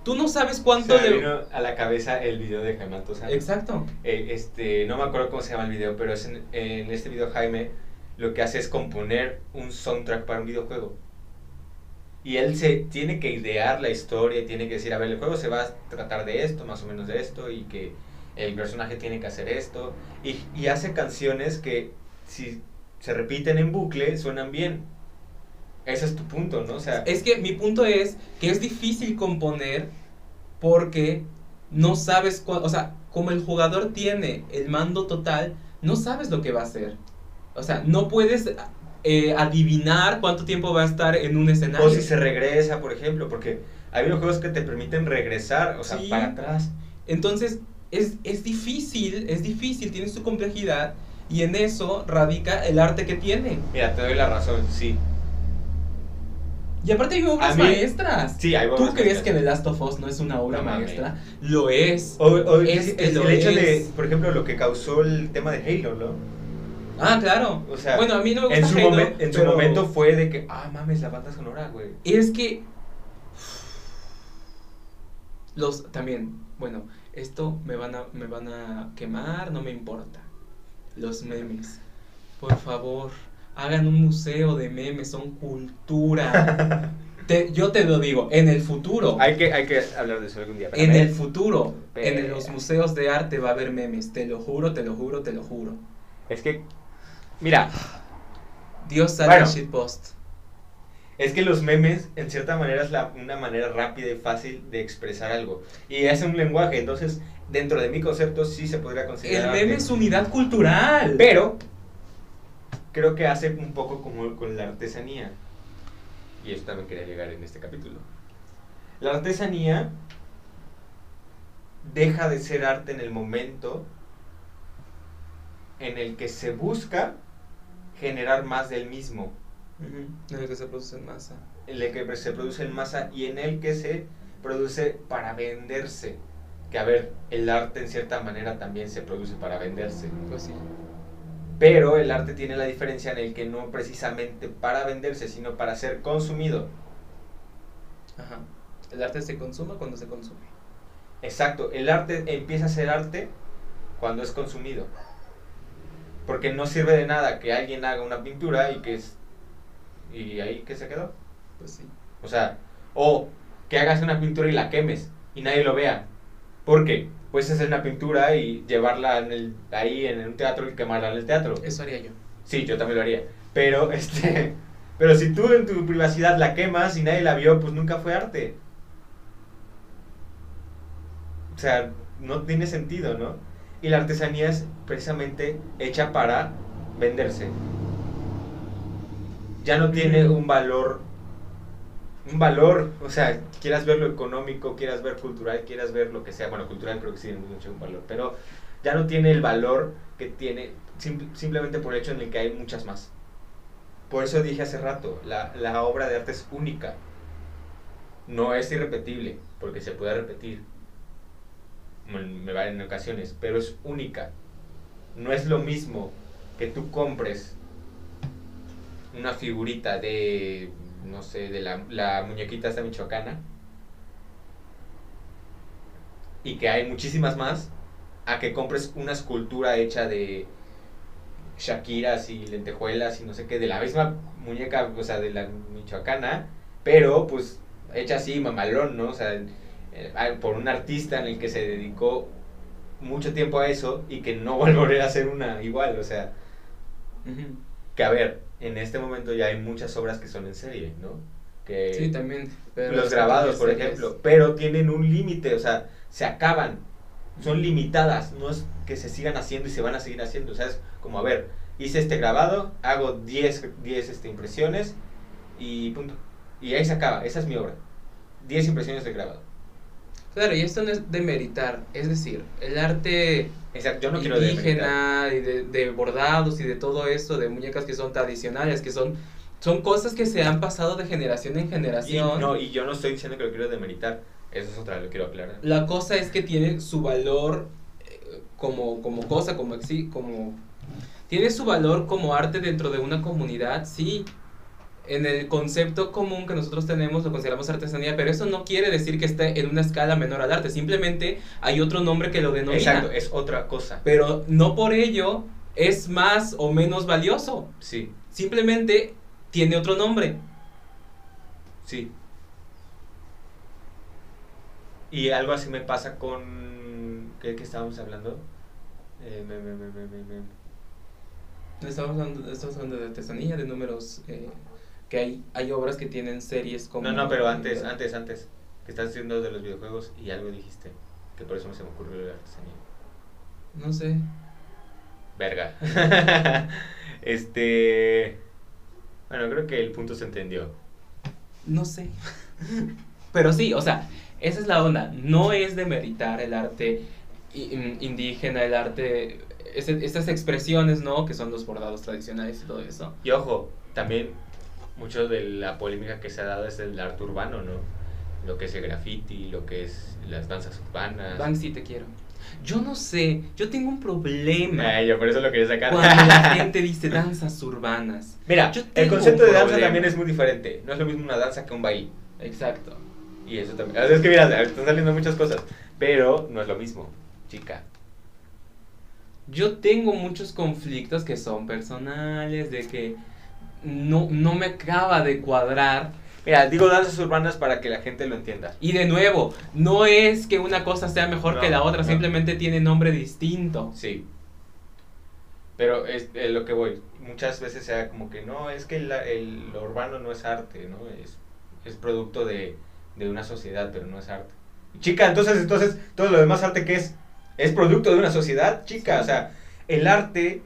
Tú no sabes cuánto le... vino a la cabeza el video de Jaime Altozano. Exacto. Eh, este, no me acuerdo cómo se llama el video, pero es en, en este video Jaime lo que hace es componer un soundtrack para un videojuego. Y él se tiene que idear la historia, tiene que decir, a ver, el juego se va a tratar de esto, más o menos de esto, y que el personaje tiene que hacer esto. Y, y hace canciones que si se repiten en bucle, suenan bien. Ese es tu punto, ¿no? O sea, Es que mi punto es que es difícil componer porque no sabes, cua- o sea, como el jugador tiene el mando total, no sabes lo que va a hacer. O sea, no puedes eh, adivinar cuánto tiempo va a estar en un escenario. o si se regresa, por ejemplo, porque hay videojuegos que te permiten regresar, o sea, Sí. para atrás. Entonces, es, es difícil, es difícil, tiene su complejidad y en eso radica el arte que tiene. Mira, te doy la razón, sí. Y aparte hay obras mí- maestras. Sí, hay ¿Tú obras crees maestras. que The Last of Us no es una obra No maestra? Lo es. O, o Es el, que el lo hecho de, por ejemplo, lo que causó el tema de Halo, ¿no? Ah, claro. O sea, bueno, a mí no me En gusta su, Halo, momen- en su pero momento fue de que, ah, mames, la banda sonora, güey. Es que... Los, también, bueno, esto me van, a, me van a quemar, no me importa. Los memes. Por favor, hagan un museo de memes, son cultura. Te- yo te lo digo, en el futuro, Hay que, hay que hablar de eso algún día. en el futuro, en los museos de arte va a haber memes. Te lo juro, te lo juro, te lo juro. Es que, mira, Dios sale Bueno. en shitpost. es que los memes, en cierta manera, es la, una manera rápida y fácil de expresar algo. Y es un lenguaje, entonces, dentro de mi concepto, sí se podría El considerar. meme arte. es unidad cultural. Pero, creo que hace un poco como con la artesanía. Y eso también quería llegar en este capítulo. La artesanía deja de ser arte en el momento en el que se busca generar más del mismo. Ujú, En el que se produce en masa. En el que se produce en masa y en el que se produce para venderse. Que a ver, el arte en cierta manera también se produce para venderse. Pues sí. Pero el arte tiene la diferencia en el que no precisamente para venderse, sino para ser consumido. Ajá. El arte se consuma cuando se consume. Exacto, el arte empieza a ser arte cuando es consumido. Porque no sirve de nada que alguien haga una pintura y que es... ¿Y ahí qué se quedó? Pues sí. O sea, o que hagas una pintura y la quemes y nadie lo vea. ¿Por qué? Puedes hacer una pintura y llevarla en el, ahí en un teatro y quemarla en el teatro. Eso haría yo. Sí, yo también lo haría. Pero, este, pero si tú en tu privacidad la quemas y nadie la vio, pues nunca fue arte. O sea, no tiene sentido, ¿no? Y la artesanía es precisamente hecha para venderse. Ya no tiene un valor, un valor, o sea, quieras ver lo económico, quieras ver cultural, quieras ver lo que sea. Bueno, cultural creo que sí tiene mucho valor, pero ya no tiene el valor que tiene sim- simplemente por el hecho en el que hay muchas más. Por eso dije hace rato, la, la obra de arte es única. No es irrepetible, porque se puede repetir. Me va en ocasiones, pero es única. No es lo mismo que tú compres una figurita de, no sé, de la, la muñequita esta michoacana y que hay muchísimas más, a que compres una escultura hecha de Shakiras y lentejuelas y no sé qué, de la misma muñeca, o sea, de la michoacana, pero pues hecha así, mamalón, ¿no? O sea, eh, por un artista en el que se dedicó mucho tiempo a eso y que no volverá a hacer una igual, o sea, que a ver, en este momento ya hay muchas obras que son en serie, ¿no? Que Sí, también. pero los grabados, por series- ejemplo, pero tienen un límite, o sea, se acaban, son limitadas, no es que se sigan haciendo y se van a seguir haciendo, o sea, es como, a ver, hice este grabado, hago 10, 10 este, impresiones y punto. Y ahí se acaba, esa es mi obra. 10 impresiones de grabado. Claro, y esto no es demeritar. Es decir, el arte Exacto, yo no quiero indígena y de, de bordados y de todo esto, de muñecas que son tradicionales, que son, son cosas que se han pasado de generación en Y, generación. no, y yo no estoy diciendo que lo quiero demeritar, eso es otra, lo quiero aclarar. La cosa es que tiene su valor eh, como, como cosa, como, como... Tiene su valor como arte dentro de una comunidad, sí. En el concepto común que nosotros tenemos lo consideramos artesanía, pero eso no quiere decir que esté en una escala menor al arte. Simplemente hay otro nombre que lo denomina. Exacto, es otra cosa. Pero no por ello es más o menos valioso. Sí, Simplemente tiene otro nombre. sí. Y algo así me pasa con... ¿Qué, qué estábamos hablando? Eh, me- me- me- me- me- me- Estamos hablando, estamos hablando de artesanía, de números, eh, que hay, hay obras que tienen series como... No, no, pero antes, antes, antes. Que estás diciendo de los videojuegos y algo dijiste. Que por eso no se me ocurrió la artesanía. No sé. Verga. este... Bueno, creo que el punto se entendió. No sé. Pero sí, o sea, esa es la onda. No es demeritar el arte indígena, el arte, ese- estas expresiones, ¿no? Que son los bordados tradicionales y todo eso. Y ojo, también mucho de la polémica que se ha dado es el arte urbano, ¿no? Lo que es el graffiti, lo que es las danzas urbanas. Banksy, te quiero. Yo no sé, yo tengo un problema Ay, yo por eso lo quería sacar. cuando la gente dice danzas urbanas. Mira, Yo el concepto de danza también es muy diferente. No es lo mismo una danza que un baile. Exacto. Y eso también. Es que mira, están saliendo muchas cosas. Pero no es lo mismo, chica. Yo tengo muchos conflictos que son personales, de que no, no me acaba de cuadrar. Mira, digo danzas urbanas para que la gente lo entienda. Y de nuevo, no es que una cosa sea mejor No, que la otra, no. simplemente tiene nombre distinto. Sí. Pero es lo que voy. Muchas veces sea como que no, es que el, el- lo urbano no es arte, ¿no? Es, es producto de, de una sociedad, pero no es arte. Chica, entonces, entonces, todo lo demás arte que es, es producto de una sociedad, chica. O sea, el arte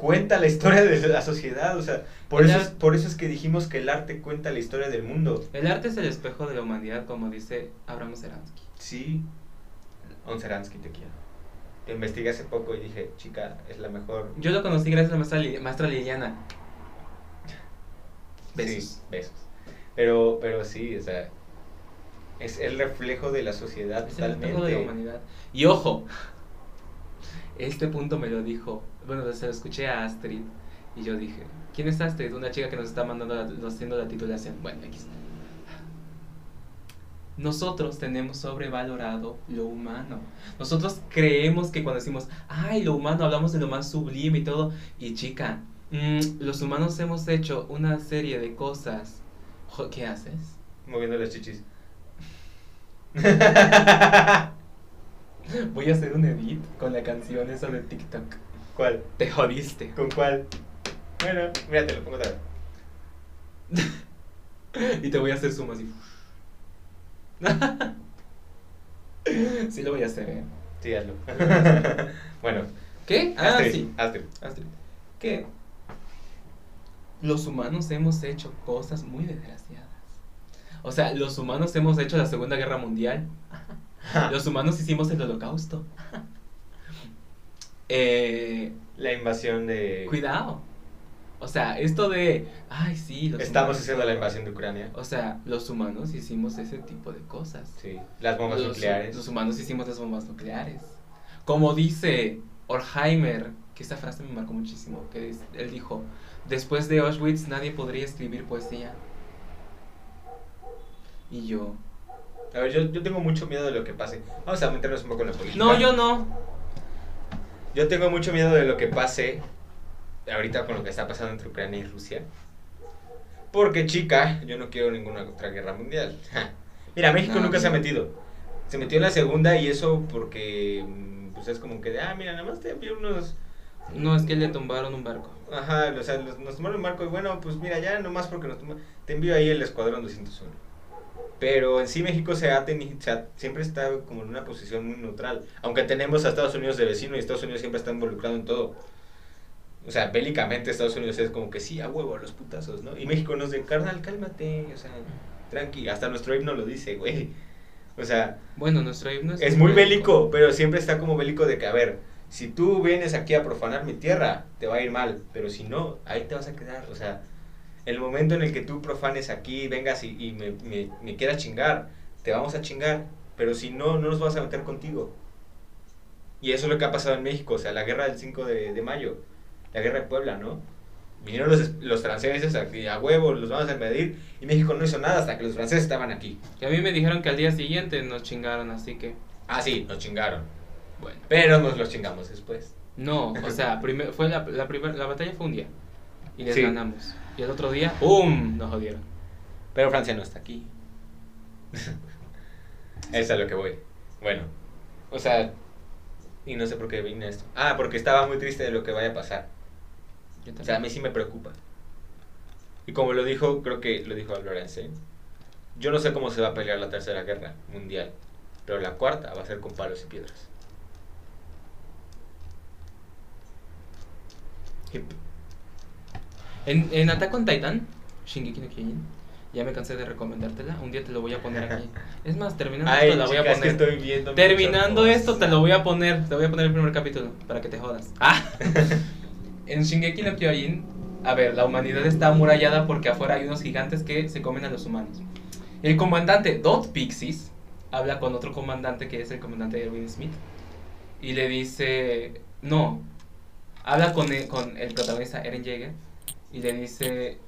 cuenta la historia de la sociedad. O sea, por El eso, es, por eso es que dijimos que el arte cuenta la historia del mundo. El arte es el espejo de la humanidad, como dice Abraham Seransky. Sí. Onseransky te quiero. Te investigué hace poco y dije, chica, es la mejor. Yo lo conocí gracias a la maestra, Li- maestra Liliana. Besos. Sí, besos. Pero, pero sí, o sea, es el reflejo de la sociedad Es el espejo de la totalmente. humanidad. Y ojo, este punto me lo dijo, bueno, se lo escuché a Astrid y yo dije, ¿quién es Astrid? Una chica que nos está mandando, la- nos haciendo la titulación. Bueno, X. Nosotros tenemos sobrevalorado lo humano. Nosotros creemos que cuando decimos, ay, lo humano, hablamos de lo más sublime y todo. Y chica, mm, los humanos hemos hecho una serie de cosas. ¿Qué haces? Moviendo las chichis. Voy a hacer un edit con la canción esa de TikTok. ¿Cuál? Te jodiste. ¿Con cuál? Bueno, mira, te lo pongo otra vez. Y te voy a hacer zoom así. sí lo voy a hacer, ¿eh? Sí, hazlo. bueno, ¿Qué? Ah, Astrid, sí. Astrid. Astrid. Que los humanos hemos hecho cosas muy desgraciadas. O sea, los humanos hemos hecho la Segunda Guerra Mundial. Los humanos hicimos el Holocausto. Eh, La invasión de. cuidado. O sea, esto de, ay, sí, los Estamos humanos- haciendo la invasión de Ucrania. O sea, los humanos hicimos ese tipo de cosas. Sí. Las bombas los, nucleares. Los humanos hicimos las bombas nucleares. Como dice Horkheimer, que esta frase me marcó muchísimo, que es- él dijo, después de Auschwitz nadie podría escribir poesía. Y yo, A ver, yo, yo tengo mucho miedo de lo que pase. Vamos a meternos un poco en la política. no, yo no. Yo tengo mucho miedo de lo que pase ahorita con lo que está pasando entre Ucrania y Rusia. Porque, chica, yo no quiero ninguna otra guerra mundial. Mira, México No, nunca se ha metido. Se metió en la segunda y eso porque, mm, pues es como que, de, ah, mira, nada más te envío unos... No, es que le tumbaron un barco. Ajá, o sea, los- nos tomaron un marco y bueno, pues mira, ya nomás porque nos tomaron... Te envío ahí el Escuadrón 201. Pero en sí México se ha teni- se ha- siempre está como en una posición muy neutral. Aunque tenemos a Estados Unidos de vecino y Estados Unidos siempre está involucrado en todo. O sea, bélicamente Estados Unidos es como que sí, a huevo, a los putazos, ¿no? Y México nos de, carnal, cálmate, o sea, tranqui. Hasta nuestro himno lo dice, güey. O sea, Bueno, nuestro himno es muy bélico, pero siempre está como bélico de que, a ver, si tú vienes aquí a profanar mi tierra, te va a ir mal, pero si no, ahí te vas a quedar. O sea, el momento en el que tú profanes aquí, vengas y, y me, me- me quieras chingar, te vamos a chingar, pero si no, no nos vas a meter contigo. Y eso es lo que ha pasado en México, o sea, la guerra del 5 de, de mayo, la guerra de Puebla, ¿no? Vinieron los, los franceses aquí a huevo, los vamos a invadir, y México no hizo nada hasta que los franceses estaban aquí. Que a mí me dijeron que al día siguiente nos chingaron, así que, Ah, sí, nos chingaron. bueno. Pero nos los chingamos después. No, o sea, primer, fue la, la, primer- la batalla fue un día. Y les Sí. ganamos. Y el otro día, ¡pum! Nos jodieron. Pero Francia no está aquí. Eso es a lo que voy. Bueno, o sea, y no sé por qué vine a esto. Ah, porque estaba muy triste de lo que vaya a pasar. O sea, a mí sí me preocupa. Y como lo dijo, creo que lo dijo Lorenzo, yo no sé cómo se va a pelear la tercera guerra mundial, pero la cuarta va a ser con palos y piedras. En, en Attack on Titan, Shingeki no Kyojin, ya me cansé de recomendártela. Un día te lo voy a poner aquí. Es más, terminando Ay, esto, la voy a poner. estoy viendo Terminando esto, te lo voy a poner. Te voy a poner el primer capítulo para que te jodas. Ah. en Shingeki no Kyojin, a ver, la humanidad está amurallada porque afuera hay unos gigantes que se comen a los humanos. El comandante Dot Pixies habla con otro comandante que es el comandante Erwin Smith y le dice, no, habla con el, con el protagonista Eren Jaeger y le dice,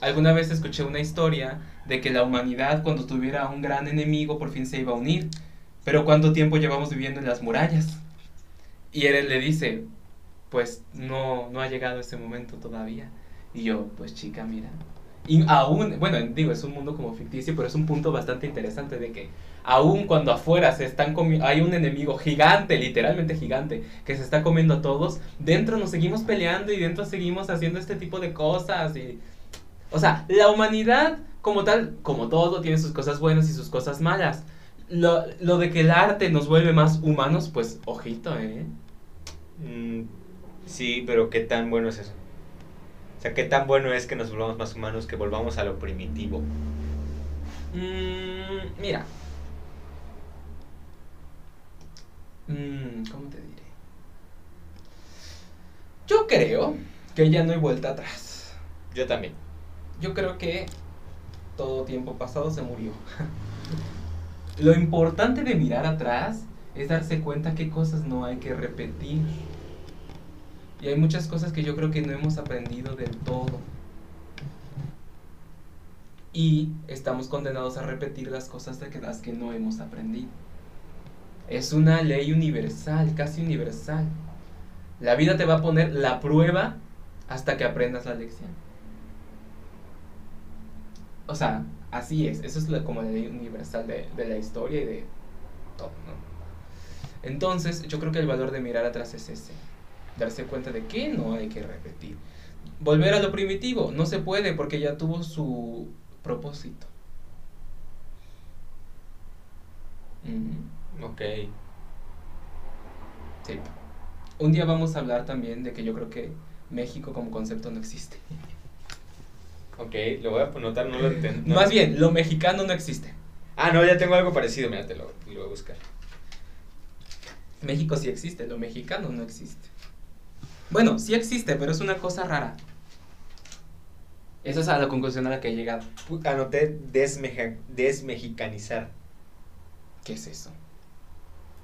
alguna vez escuché una historia de que la humanidad cuando tuviera un gran enemigo por fin se iba a unir, pero ¿cuánto tiempo llevamos viviendo en las murallas? Y Eren le dice, pues no, no ha llegado ese momento todavía. Y yo, pues chica, mira. Y aún, bueno, digo, es un mundo como ficticio, pero es un punto bastante interesante de que aún cuando afuera se están comiendo, hay un enemigo gigante, literalmente gigante, que se está comiendo a todos, dentro nos seguimos peleando y dentro seguimos haciendo este tipo de cosas y... O sea, la humanidad como tal, como todo, tiene sus cosas buenas y sus cosas malas. Lo, lo de que el arte nos vuelve más humanos, pues ojito, ¿eh? Mm, sí, pero ¿qué tan bueno es eso? O sea, ¿qué tan bueno es que nos volvamos más humanos, que volvamos a lo primitivo? Mm, mira. Mm, ¿Cómo te diré? Yo creo que ya no hay vuelta atrás. Yo también. Yo creo que todo tiempo pasado se murió. Lo importante de mirar atrás es darse cuenta qué cosas no hay que repetir. Y hay muchas cosas que yo creo que no hemos aprendido del todo. Y estamos condenados a repetir las cosas de que las que no hemos aprendido. Es una ley universal, casi universal. La vida te va a poner la prueba hasta que aprendas la lección. O sea, así es. Eso es como la ley universal de, de la historia y de todo, ¿no? Entonces, yo creo que el valor de mirar atrás es ese. Darse cuenta de que no hay que repetir. Volver a lo primitivo. No se puede porque ya tuvo su propósito. Ok. Sí. Un día vamos a hablar también de que yo creo que México como concepto no existe. Ok, lo voy a anotar, no lo entiendo. Más bien, lo mexicano no existe. Ah, no, ya tengo algo parecido, mira, te lo, lo voy a buscar. México sí existe, lo mexicano no existe. Bueno, sí existe, pero es una cosa rara. Esa es a la conclusión a la que he llegado. Anoté desmeja- desmexicanizar. ¿Qué es eso?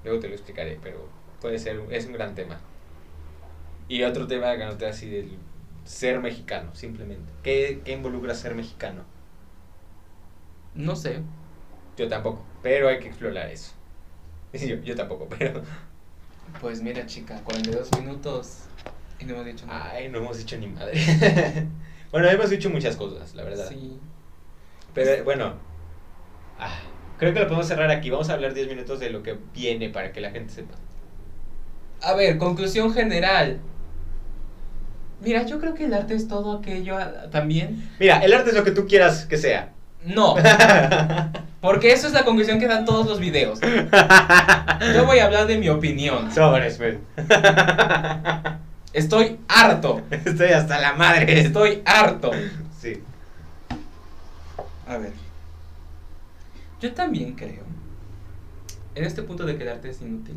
Luego te lo explicaré, pero puede ser, es un gran tema. Y otro tema que anoté así del ser mexicano, simplemente. ¿Qué, qué involucra ser mexicano? No sé. Yo tampoco, pero hay que explorar eso. Yo, yo tampoco, pero... Pues mira, chica, 42 minutos y no hemos dicho nada. Ay, no hemos dicho ni madre. bueno, hemos dicho muchas cosas, la verdad. Sí. Pero bueno, ah, creo que lo podemos cerrar aquí. Vamos a hablar 10 minutos de lo que viene para que la gente sepa. A ver, conclusión general. Mira, yo creo que el arte es todo aquello ah, también. Mira, el arte es lo que tú quieras que sea. No, porque eso es la conclusión que dan todos los videos. Yo voy a hablar de mi opinión. Sobres. Estoy harto. Estoy hasta la madre. Estoy harto. Sí. A ver. Yo también creo, en este punto de que el arte es inútil,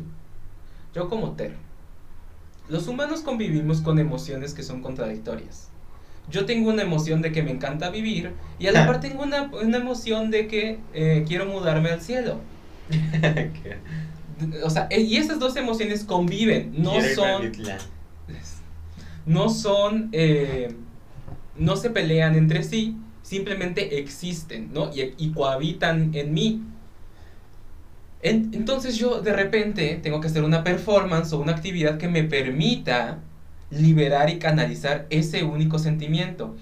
yo como Ter, los humanos convivimos con emociones que son contradictorias. Yo tengo una emoción de que me encanta vivir y a la par tengo una, una emoción de que eh, quiero mudarme al cielo. O sea, y esas dos emociones conviven, no son no son, eh, no se pelean entre sí, simplemente existen, ¿no? Y, cohabitan en mí. En- entonces yo de repente tengo que hacer una performance o una actividad que me permita liberar y canalizar ese único sentimiento.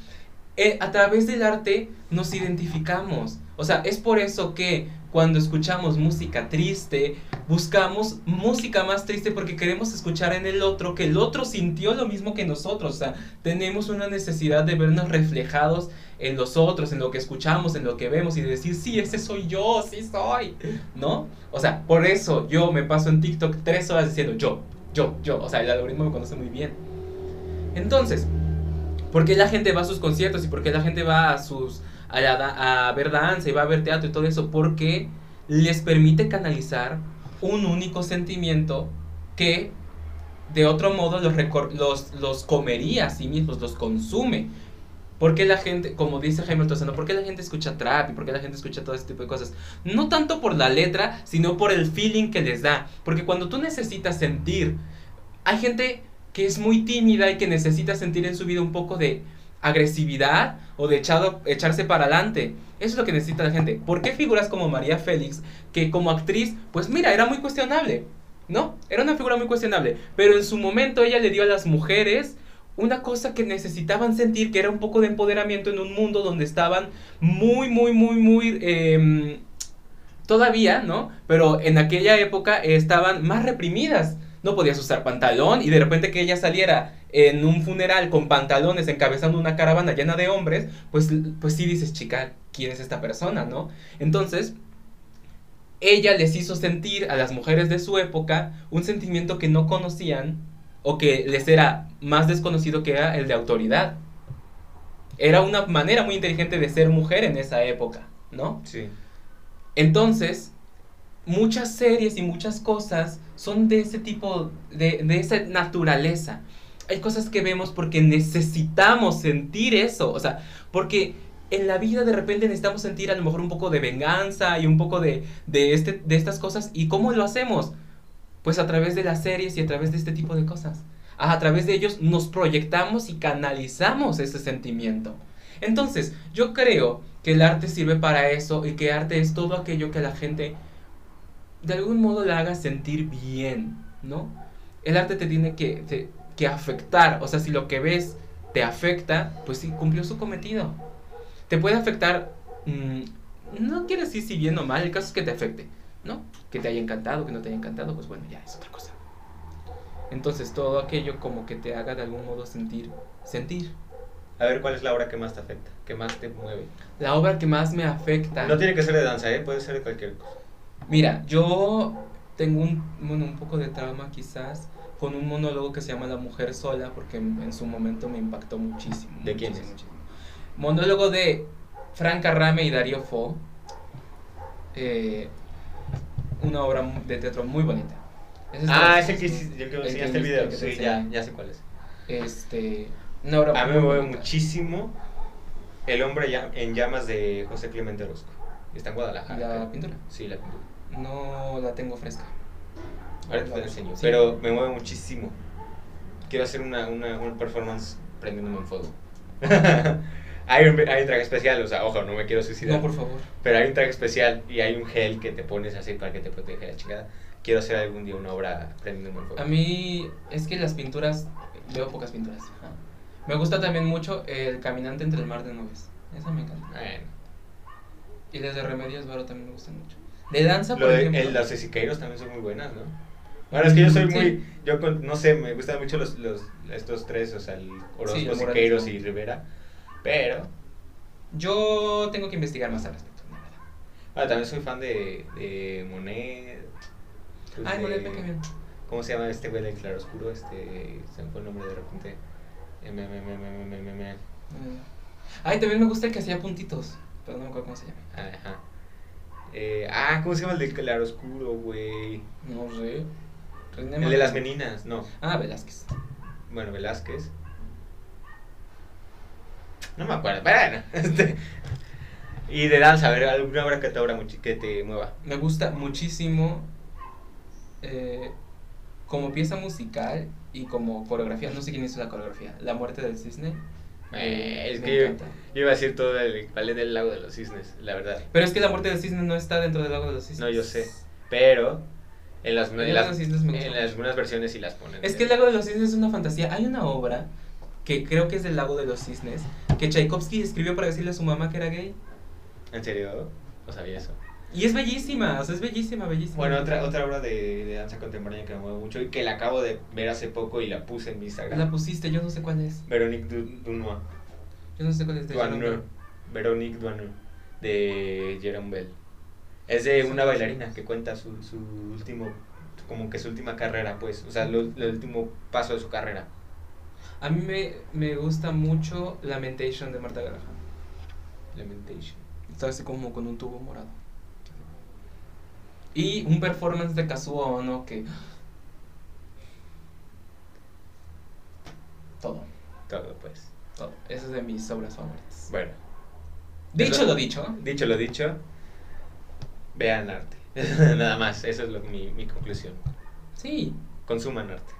Eh, a través del arte nos identificamos. O sea, es por eso que cuando escuchamos música triste, buscamos música más triste porque queremos escuchar en el otro que el otro sintió lo mismo que nosotros. O sea, tenemos una necesidad de vernos reflejados en los otros, en lo que escuchamos, en lo que vemos y de decir, sí, ese soy yo, sí soy. ¿No? O sea, por eso yo me paso en TikTok tres horas diciendo yo, yo, yo. O sea, el algoritmo me conoce muy bien. Entonces, ¿por qué la gente va a sus conciertos y por qué la gente va a sus a, la a ver danza y va a ver teatro y todo eso? Porque les permite canalizar un único sentimiento que de otro modo los, los, los comería a sí mismos, los consume. ¿Por qué la gente, como dice Jaime Altozano, por qué la gente escucha trap y por qué la gente escucha todo ese tipo de cosas? No tanto por la letra, sino por el feeling que les da. Porque cuando tú necesitas sentir, hay gente que es muy tímida y que necesita sentir en su vida un poco de agresividad o de echado, echarse para adelante. Eso es lo que necesita la gente. ¿Por qué figuras como María Félix, que como actriz, pues mira, era muy cuestionable? No, era una figura muy cuestionable. Pero en su momento ella le dio a las mujeres una cosa que necesitaban sentir, que era un poco de empoderamiento en un mundo donde estaban muy, muy, muy, muy... em, todavía, ¿no? Pero en aquella época estaban más reprimidas. No podías usar pantalón y de repente que ella saliera en un funeral con pantalones encabezando una caravana llena de hombres, pues, pues sí dices, chica, ¿quién es esta persona, no? Entonces, ella les hizo sentir a las mujeres de su época un sentimiento que no conocían o que les era más desconocido que era el de autoridad. Era una manera muy inteligente de ser mujer en esa época, ¿no? Sí. Entonces, muchas series y muchas cosas son de ese tipo, de, de esa naturaleza. Hay cosas que vemos porque necesitamos sentir eso, o sea, porque en la vida de repente necesitamos sentir a lo mejor un poco de venganza y un poco de, de, este, de estas cosas. ¿Y cómo lo hacemos? Pues a través de las series y a través de este tipo de cosas. A través de ellos nos proyectamos y canalizamos ese sentimiento. Entonces, yo creo que el arte sirve para eso y que arte es todo aquello que a la gente de algún modo la haga sentir bien, ¿no? El arte te tiene que, te- que afectar, o sea, si lo que ves te afecta, pues sí, cumplió su cometido. Te puede afectar, mm, no quiero decir si bien o mal, el caso es que te afecte, ¿no? Que te haya encantado, que no te haya encantado, pues bueno, ya es otra cosa. Entonces, todo aquello como que te haga de algún modo sentir, sentir. A ver, ¿cuál es la obra que más te afecta? ¿Que más te mueve? La obra que más me afecta. No tiene que ser de danza, ¿eh? Puede ser de cualquier cosa. Mira, yo tengo un, bueno, un poco de trauma quizás con un monólogo que se llama La mujer sola, porque en, en su momento me impactó muchísimo. ¿De quién es? muchísimo. Monólogo de Frank Carrame y Darío Fo. eh, una obra de teatro muy bonita. Ese es Ah, todo. es que, hici- el que El que enseñaste el video. el Sí, ya, sé cuál es. Este, una obra A mí me mueve muchísimo El hombre en llamas de José Clemente Orozco. Está en Guadalajara. ¿La pintura? Sí, la pintura. No la tengo fresca. Ahora te la enseño. Sí. Pero me mueve muchísimo. Quiero hacer una, una, una performance prendiéndome en fuego. hay, un, hay un traje especial, o sea, ojo, no me quiero suicidar. No, por favor. Pero hay un traje especial y hay un gel que te pones así para que te proteja la chingada. Quiero hacer algún día una obra prendiéndome en fuego. A mí es que las pinturas, veo pocas pinturas. ajá. Me gusta también mucho El caminante entre el mar de nubes. Esa me encanta. Bueno. Y las de Remedios Varo también me gustan mucho. De danza, Lo por de, ejemplo. el- las de Siqueiros también son muy buenas, ¿no? Bueno, es que yo soy Sí. muy. Yo no sé, me gustan mucho los, los, estos tres, o sea, el Orozco, Sí, Siqueiros y Rivera. Pero. Yo tengo que investigar más al respecto, la verdad. Ah, también soy fan de, de Monet. pues Ay, de- Monet me. ¿Cómo se llama este güey del claroscuro? Este. Se me fue el nombre de repente. Me- me- me- Eh, Ay, también me gusta el que hacía puntitos. Pero no me acuerdo cómo se llama. Ajá. Eh, ah, ¿cómo se llama el del claroscuro, güey? No sé. René El de las meninas, no. Ah, Velázquez. Bueno, Velázquez. No me acuerdo, bueno. Este. Y de danza, a ver, alguna obra que te, obra muchi- que te mueva. Me gusta muchísimo eh, como pieza musical y como coreografía. No sé quién hizo la coreografía. La muerte del cisne. Eh, es me que yo, encanta. yo iba a decir todo el ballet del lago de los cisnes, la verdad. Pero es que la muerte del cisne no está dentro del lago de los cisnes. No, yo sé. Pero en las, en las- de los cisnes algunas versiones sí las ponen. Es que el lago de los cisnes es una fantasía. Hay una obra que creo que es del lago de los cisnes que Tchaikovsky escribió para decirle a su mamá que era gay. ¿En serio? No sabía eso. Y es bellísima, o sea, es bellísima, bellísima. Bueno, otra, otra obra de, de danza contemporánea que me mueve mucho y que la acabo de ver hace poco y la puse en mi Instagram. La pusiste, yo no sé cuál es. Veronique Du- Dunois. Yo no sé cuál es de. Veronique Duanoux. De Jerome Bell. Es de una bailarina que cuenta su, su último, como que su última carrera, pues. O sea, lo- el último paso de su carrera. A mí me, me gusta mucho Lamentation de Marta Graham. Lamentation. Está así como con un tubo morado. Y un performance de Kazuo Ono que... Todo, Todo, pues. todo. Esa es de mis obras favoritas. Bueno, Dicho lo dicho. dicho lo dicho, vean arte. Nada más, esa es lo, mi, mi conclusión. Sí. Consuman arte.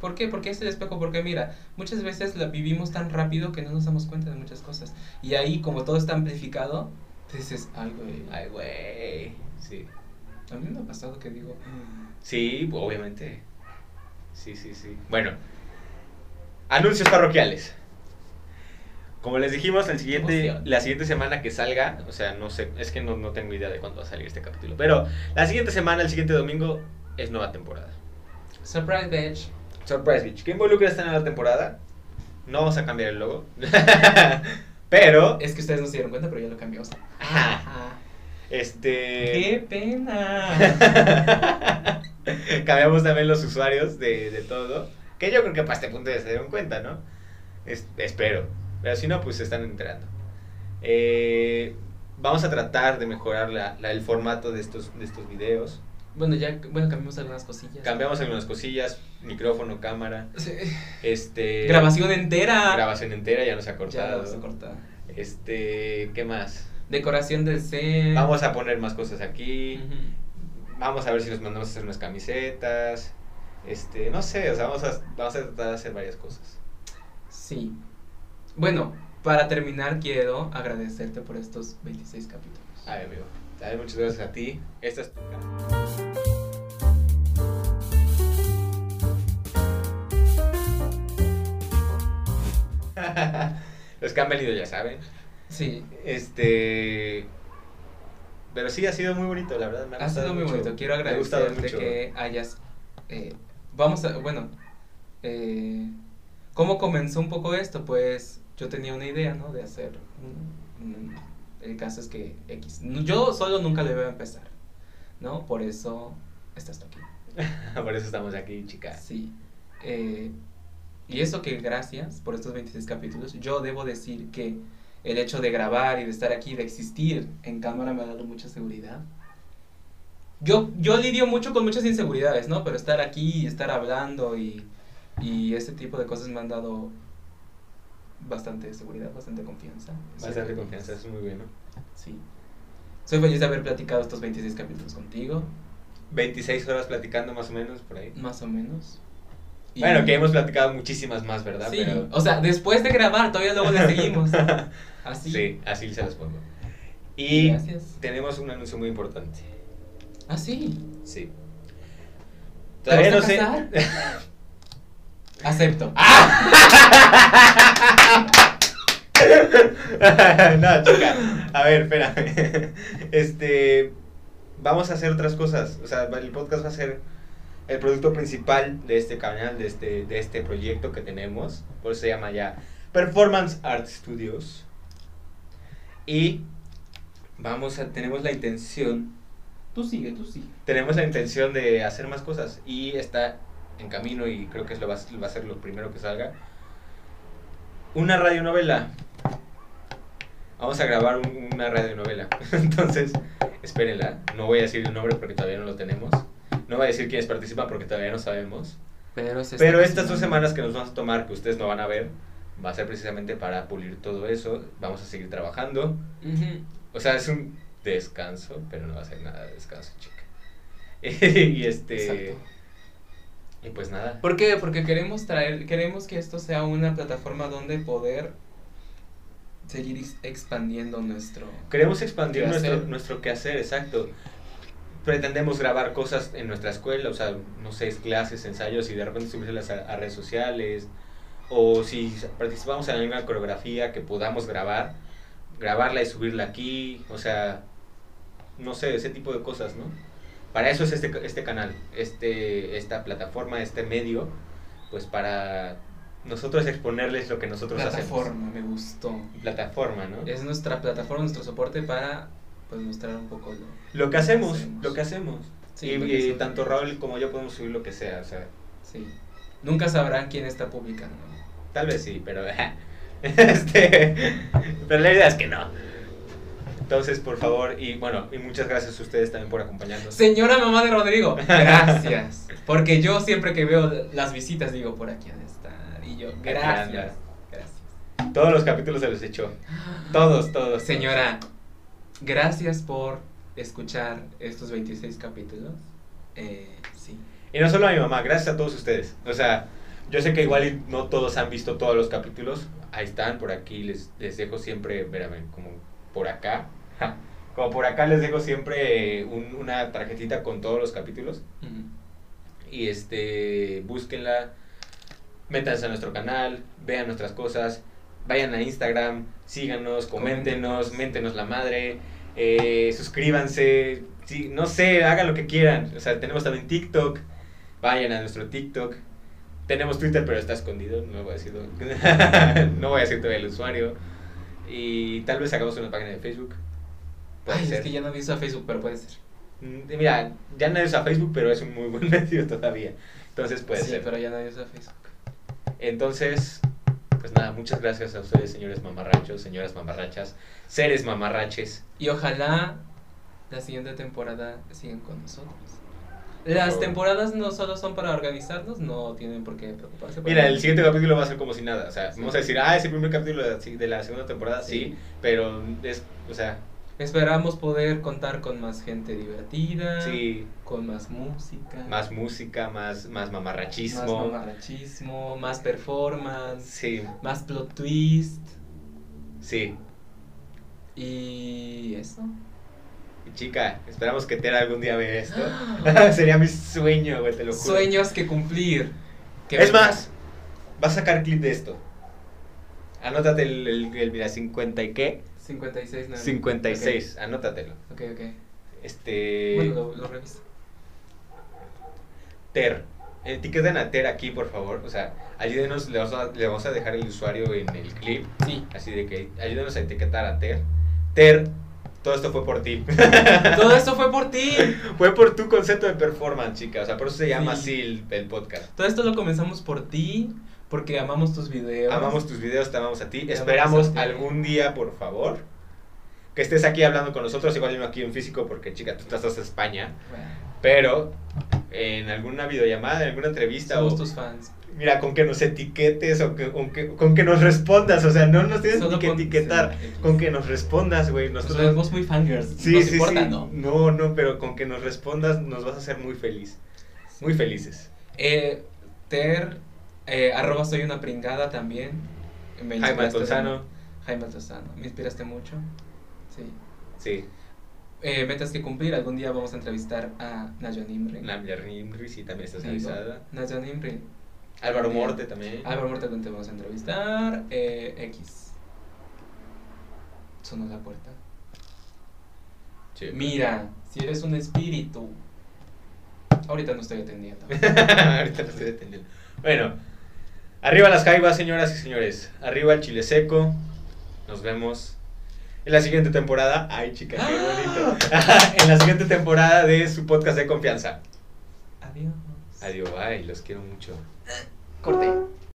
¿Por qué? Porque es el espejo, porque mira, muchas veces la vivimos tan rápido que no nos damos cuenta de muchas cosas. Y ahí, como todo está amplificado, dices, ay, güey. Ay, güey. Sí. A mí me ha pasado que digo, "Mm, Sí, obviamente. Sí, sí, sí. Bueno, anuncios parroquiales. Como les dijimos, el siguiente, la siguiente semana que salga, o sea, no sé, es que no, no tengo idea de cuándo va a salir este capítulo, pero la siguiente semana, el siguiente domingo, es nueva temporada. surprise bitch. Surprise Beach. ¿Qué involucra esta nueva temporada? No vamos a cambiar el logo. pero, Es que ustedes no se dieron cuenta, pero ya lo cambió. Ajá. Este... ¡Qué pena! Cambiamos también los usuarios de, de todo. Que yo creo que para este punto ya se dieron cuenta, ¿no? Es- espero. Pero si no, pues se están enterando. Eh, vamos a tratar de mejorar la, la- el formato de estos, de estos videos. Bueno, ya bueno, cambiamos algunas cosillas. Cambiamos algunas cosillas, micrófono, cámara, Sí. este... Grabación entera. Grabación entera, ya nos ha Ya cortado. vamos a cortar. Este, ¿qué más? Decoración del set. Vamos a poner más cosas aquí. Vamos a ver si nos mandamos a hacer unas camisetas. Este, no sé, o sea, vamos a, vamos a tratar de hacer varias cosas. Sí. Bueno, para terminar, quiero agradecerte por estos 26 capítulos. Ay, amigo. Ay, muchas gracias a ti. Esta es tu. Los que han venido ya saben. Sí. Este. Pero sí, ha sido muy bonito, la verdad. Me ha Ha sido muy mucho. bonito. Quiero agradecerte mucho. que hayas. eh, vamos a. Bueno. eh, ¿Cómo comenzó un poco esto? Pues yo tenía una idea, ¿no? De hacer. el caso es que X. Yo solo nunca le iba a empezar, ¿no? Por eso estás aquí. Por eso estamos aquí, chica. Sí. eh, y eso que gracias por estos 26 capítulos, yo debo decir que el hecho de grabar y de estar aquí, de existir en cámara me ha dado mucha seguridad. Yo, yo lidio mucho con muchas inseguridades, ¿no? Pero estar aquí estar hablando y, y ese tipo de cosas me han dado bastante seguridad, bastante confianza. Bastante confianza, es muy bueno. Sí. Soy feliz de haber platicado estos 26 capítulos contigo, 26 horas platicando más o menos por ahí. más o menos. Y- Bueno, que hemos platicado muchísimas más, ¿verdad? Sí, Pero... o sea, después de grabar, todavía luego le seguimos. Así. Sí, así se los pongo. Y Gracias. tenemos un anuncio muy importante. Ah, sí. Sí. ¿Te Todavía no sé. Acepto. no, chica. A ver, espérame. Este. Vamos a hacer otras cosas. O sea, el podcast va a ser el producto principal de este canal, de este, de este proyecto que tenemos. Por eso se llama ya Performance Art Studios. Y vamos a. Tenemos la intención Tú sigue, tú sigue. tenemos la intención de hacer más cosas y está en camino y creo que es lo va, a- va a ser lo primero que salga. Una radionovela. Vamos a grabar un- una radionovela. Entonces, espérenla. No voy a decir el nombre porque todavía no lo tenemos. No voy a decir quiénes participan porque todavía no sabemos. Pero, se está Pero estas dos semanas que nos vamos a tomar, que ustedes no van a ver, va a ser precisamente para pulir todo eso. Vamos a seguir trabajando. O sea, es un descanso, pero no va a ser nada de descanso, chica. y este. Exacto. Y pues nada. ¿Por qué? Porque queremos traer, queremos que esto sea una plataforma donde poder seguir ex- expandiendo nuestro... Queremos expandir Quehacer. nuestro, nuestro quehacer, exacto. Pretendemos grabar cosas en nuestra escuela, o sea, no sé, clases, ensayos y de repente subirlas a, a redes sociales. O si participamos en alguna coreografía que podamos grabar, grabarla y subirla aquí, o sea, no sé, ese tipo de cosas, ¿no? Para eso es este, este canal, este, esta plataforma, este medio, pues para nosotros exponerles lo que nosotros hacemos. Plataforma, me gustó. Plataforma, ¿no? Es nuestra plataforma, nuestro soporte para pues mostrar un poco lo... Lo que hacemos, Hacemos. lo que hacemos. Sí, y lo que y hacemos. tanto Raúl como yo podemos subir lo que sea, o sea, Sí. Nunca sabrán quién está publicando. tal vez sí, pero este, pero la idea es que no. Entonces, por favor, y bueno, y muchas gracias a ustedes también por acompañarnos. Señora mamá de Rodrigo, gracias. Porque yo siempre que veo las visitas digo, por aquí han de estar. Y yo, gracias. Gracias. Todos los capítulos se los echó. Todos, todos. Señora, gracias por escuchar estos 26 capítulos. Eh, sí. Y no solo a mi mamá, gracias a todos ustedes. O sea, yo sé que igual no todos han visto todos los capítulos. Ahí están, por aquí les, les dejo siempre, espérame, como por acá. Ja, Como por acá les dejo siempre un- una tarjetita con todos los capítulos. Ujú. Y este, búsquenla, métanse a nuestro canal, vean nuestras cosas, vayan a Instagram, síganos, coméntenos, méntenos la madre, eh, suscríbanse, sí, no sé, hagan lo que quieran. O sea, tenemos también TikTok, vayan a nuestro TikTok. Tenemos Twitter, pero está escondido, no voy a decir, no voy a decir todavía el usuario. Y tal vez hagamos una página de Facebook. Ay, ser. es que ya no usa Facebook, pero puede ser. Mm, Mira, ya nadie usa Facebook, pero es un muy buen medio todavía. Entonces puede sí, ser. pero ya nadie usa Facebook. Entonces, pues nada, muchas gracias a ustedes, señores mamarrachos, señoras mamarrachas, seres mamarraches. Y ojalá la siguiente temporada sigan con nosotros. Las temporadas no solo son para organizarnos, no tienen por qué preocuparse. por Mira, el siguiente capítulo va a ser como si nada. O sea, Sí. vamos a decir, ah, es el primer capítulo de la, de la segunda temporada, sí. Sí. pero es, o sea, Esperamos poder contar con más gente divertida, sí, con más música, más música, más, más más mamarrachismo. mamarrachismo, más performance, Sí, más plot twist sí. y eso. Y chica, esperamos que Tera algún día vea esto. Sería mi sueño, güey, te lo juro. Sueños que cumplir. Que Es más, vas a sacar clip de esto. Anótate el, el, el, mira, 50 y qué? 56, no, 56, anótatelo. Ok, ok. Este. Bueno, lo, lo reviso. Ter. Etiqueten a Ter aquí, por favor. O sea, ayúdenos, le vamos, a, le vamos a dejar el usuario en el clip. Sí. Así de que ayúdenos a etiquetar a Ter. Ter, todo esto fue por ti. Todo esto fue por ti. fue por tu concepto de performance, chica. O sea, por eso se llama Sí. así el, el podcast. Todo esto lo comenzamos por ti, porque amamos tus videos. Amamos tus videos, te amamos a ti. Te Esperamos amamos a ti. algún día, por favor, que estés aquí hablando con nosotros. Igual no aquí en físico, porque chica, tú estás en España. Bueno, Pero en alguna videollamada, en alguna entrevista somos o tus fans. mira, con que nos etiquetes o que, con, que, con que nos respondas, o sea, no nos tienes Solo ni que sí, con que nos respondas, güey. Nosotros somos muy fangirls. Sí, Nos sí, importa, sí. ¿no? No, no, pero con que nos respondas nos vas a hacer muy feliz. Muy felices. Eh, ter, eh, arroba soy una pringada también. Me Jaime Altozano. Jaime Altozano. Me inspiraste mucho. Sí. Sí. Eh, metas que cumplir. Algún día vamos a entrevistar a Nayan Imri. Namia Rimri, sí, también estás avisada. Nayan Imri. Álvaro. Morte también. Álvaro Morte también te vamos a entrevistar. Eh, X. Sonó la puerta. Mira, si eres un espíritu. Ahorita no estoy atendiendo. Ahorita lo estoy deteniendo. Bueno, arriba las jaivas, señoras y señores. Arriba el chile seco. Nos vemos en la siguiente temporada. Ay, chica, qué bonito. en la siguiente temporada de su podcast de confianza. Adiós. Adiós, bye, los quiero mucho. Corte.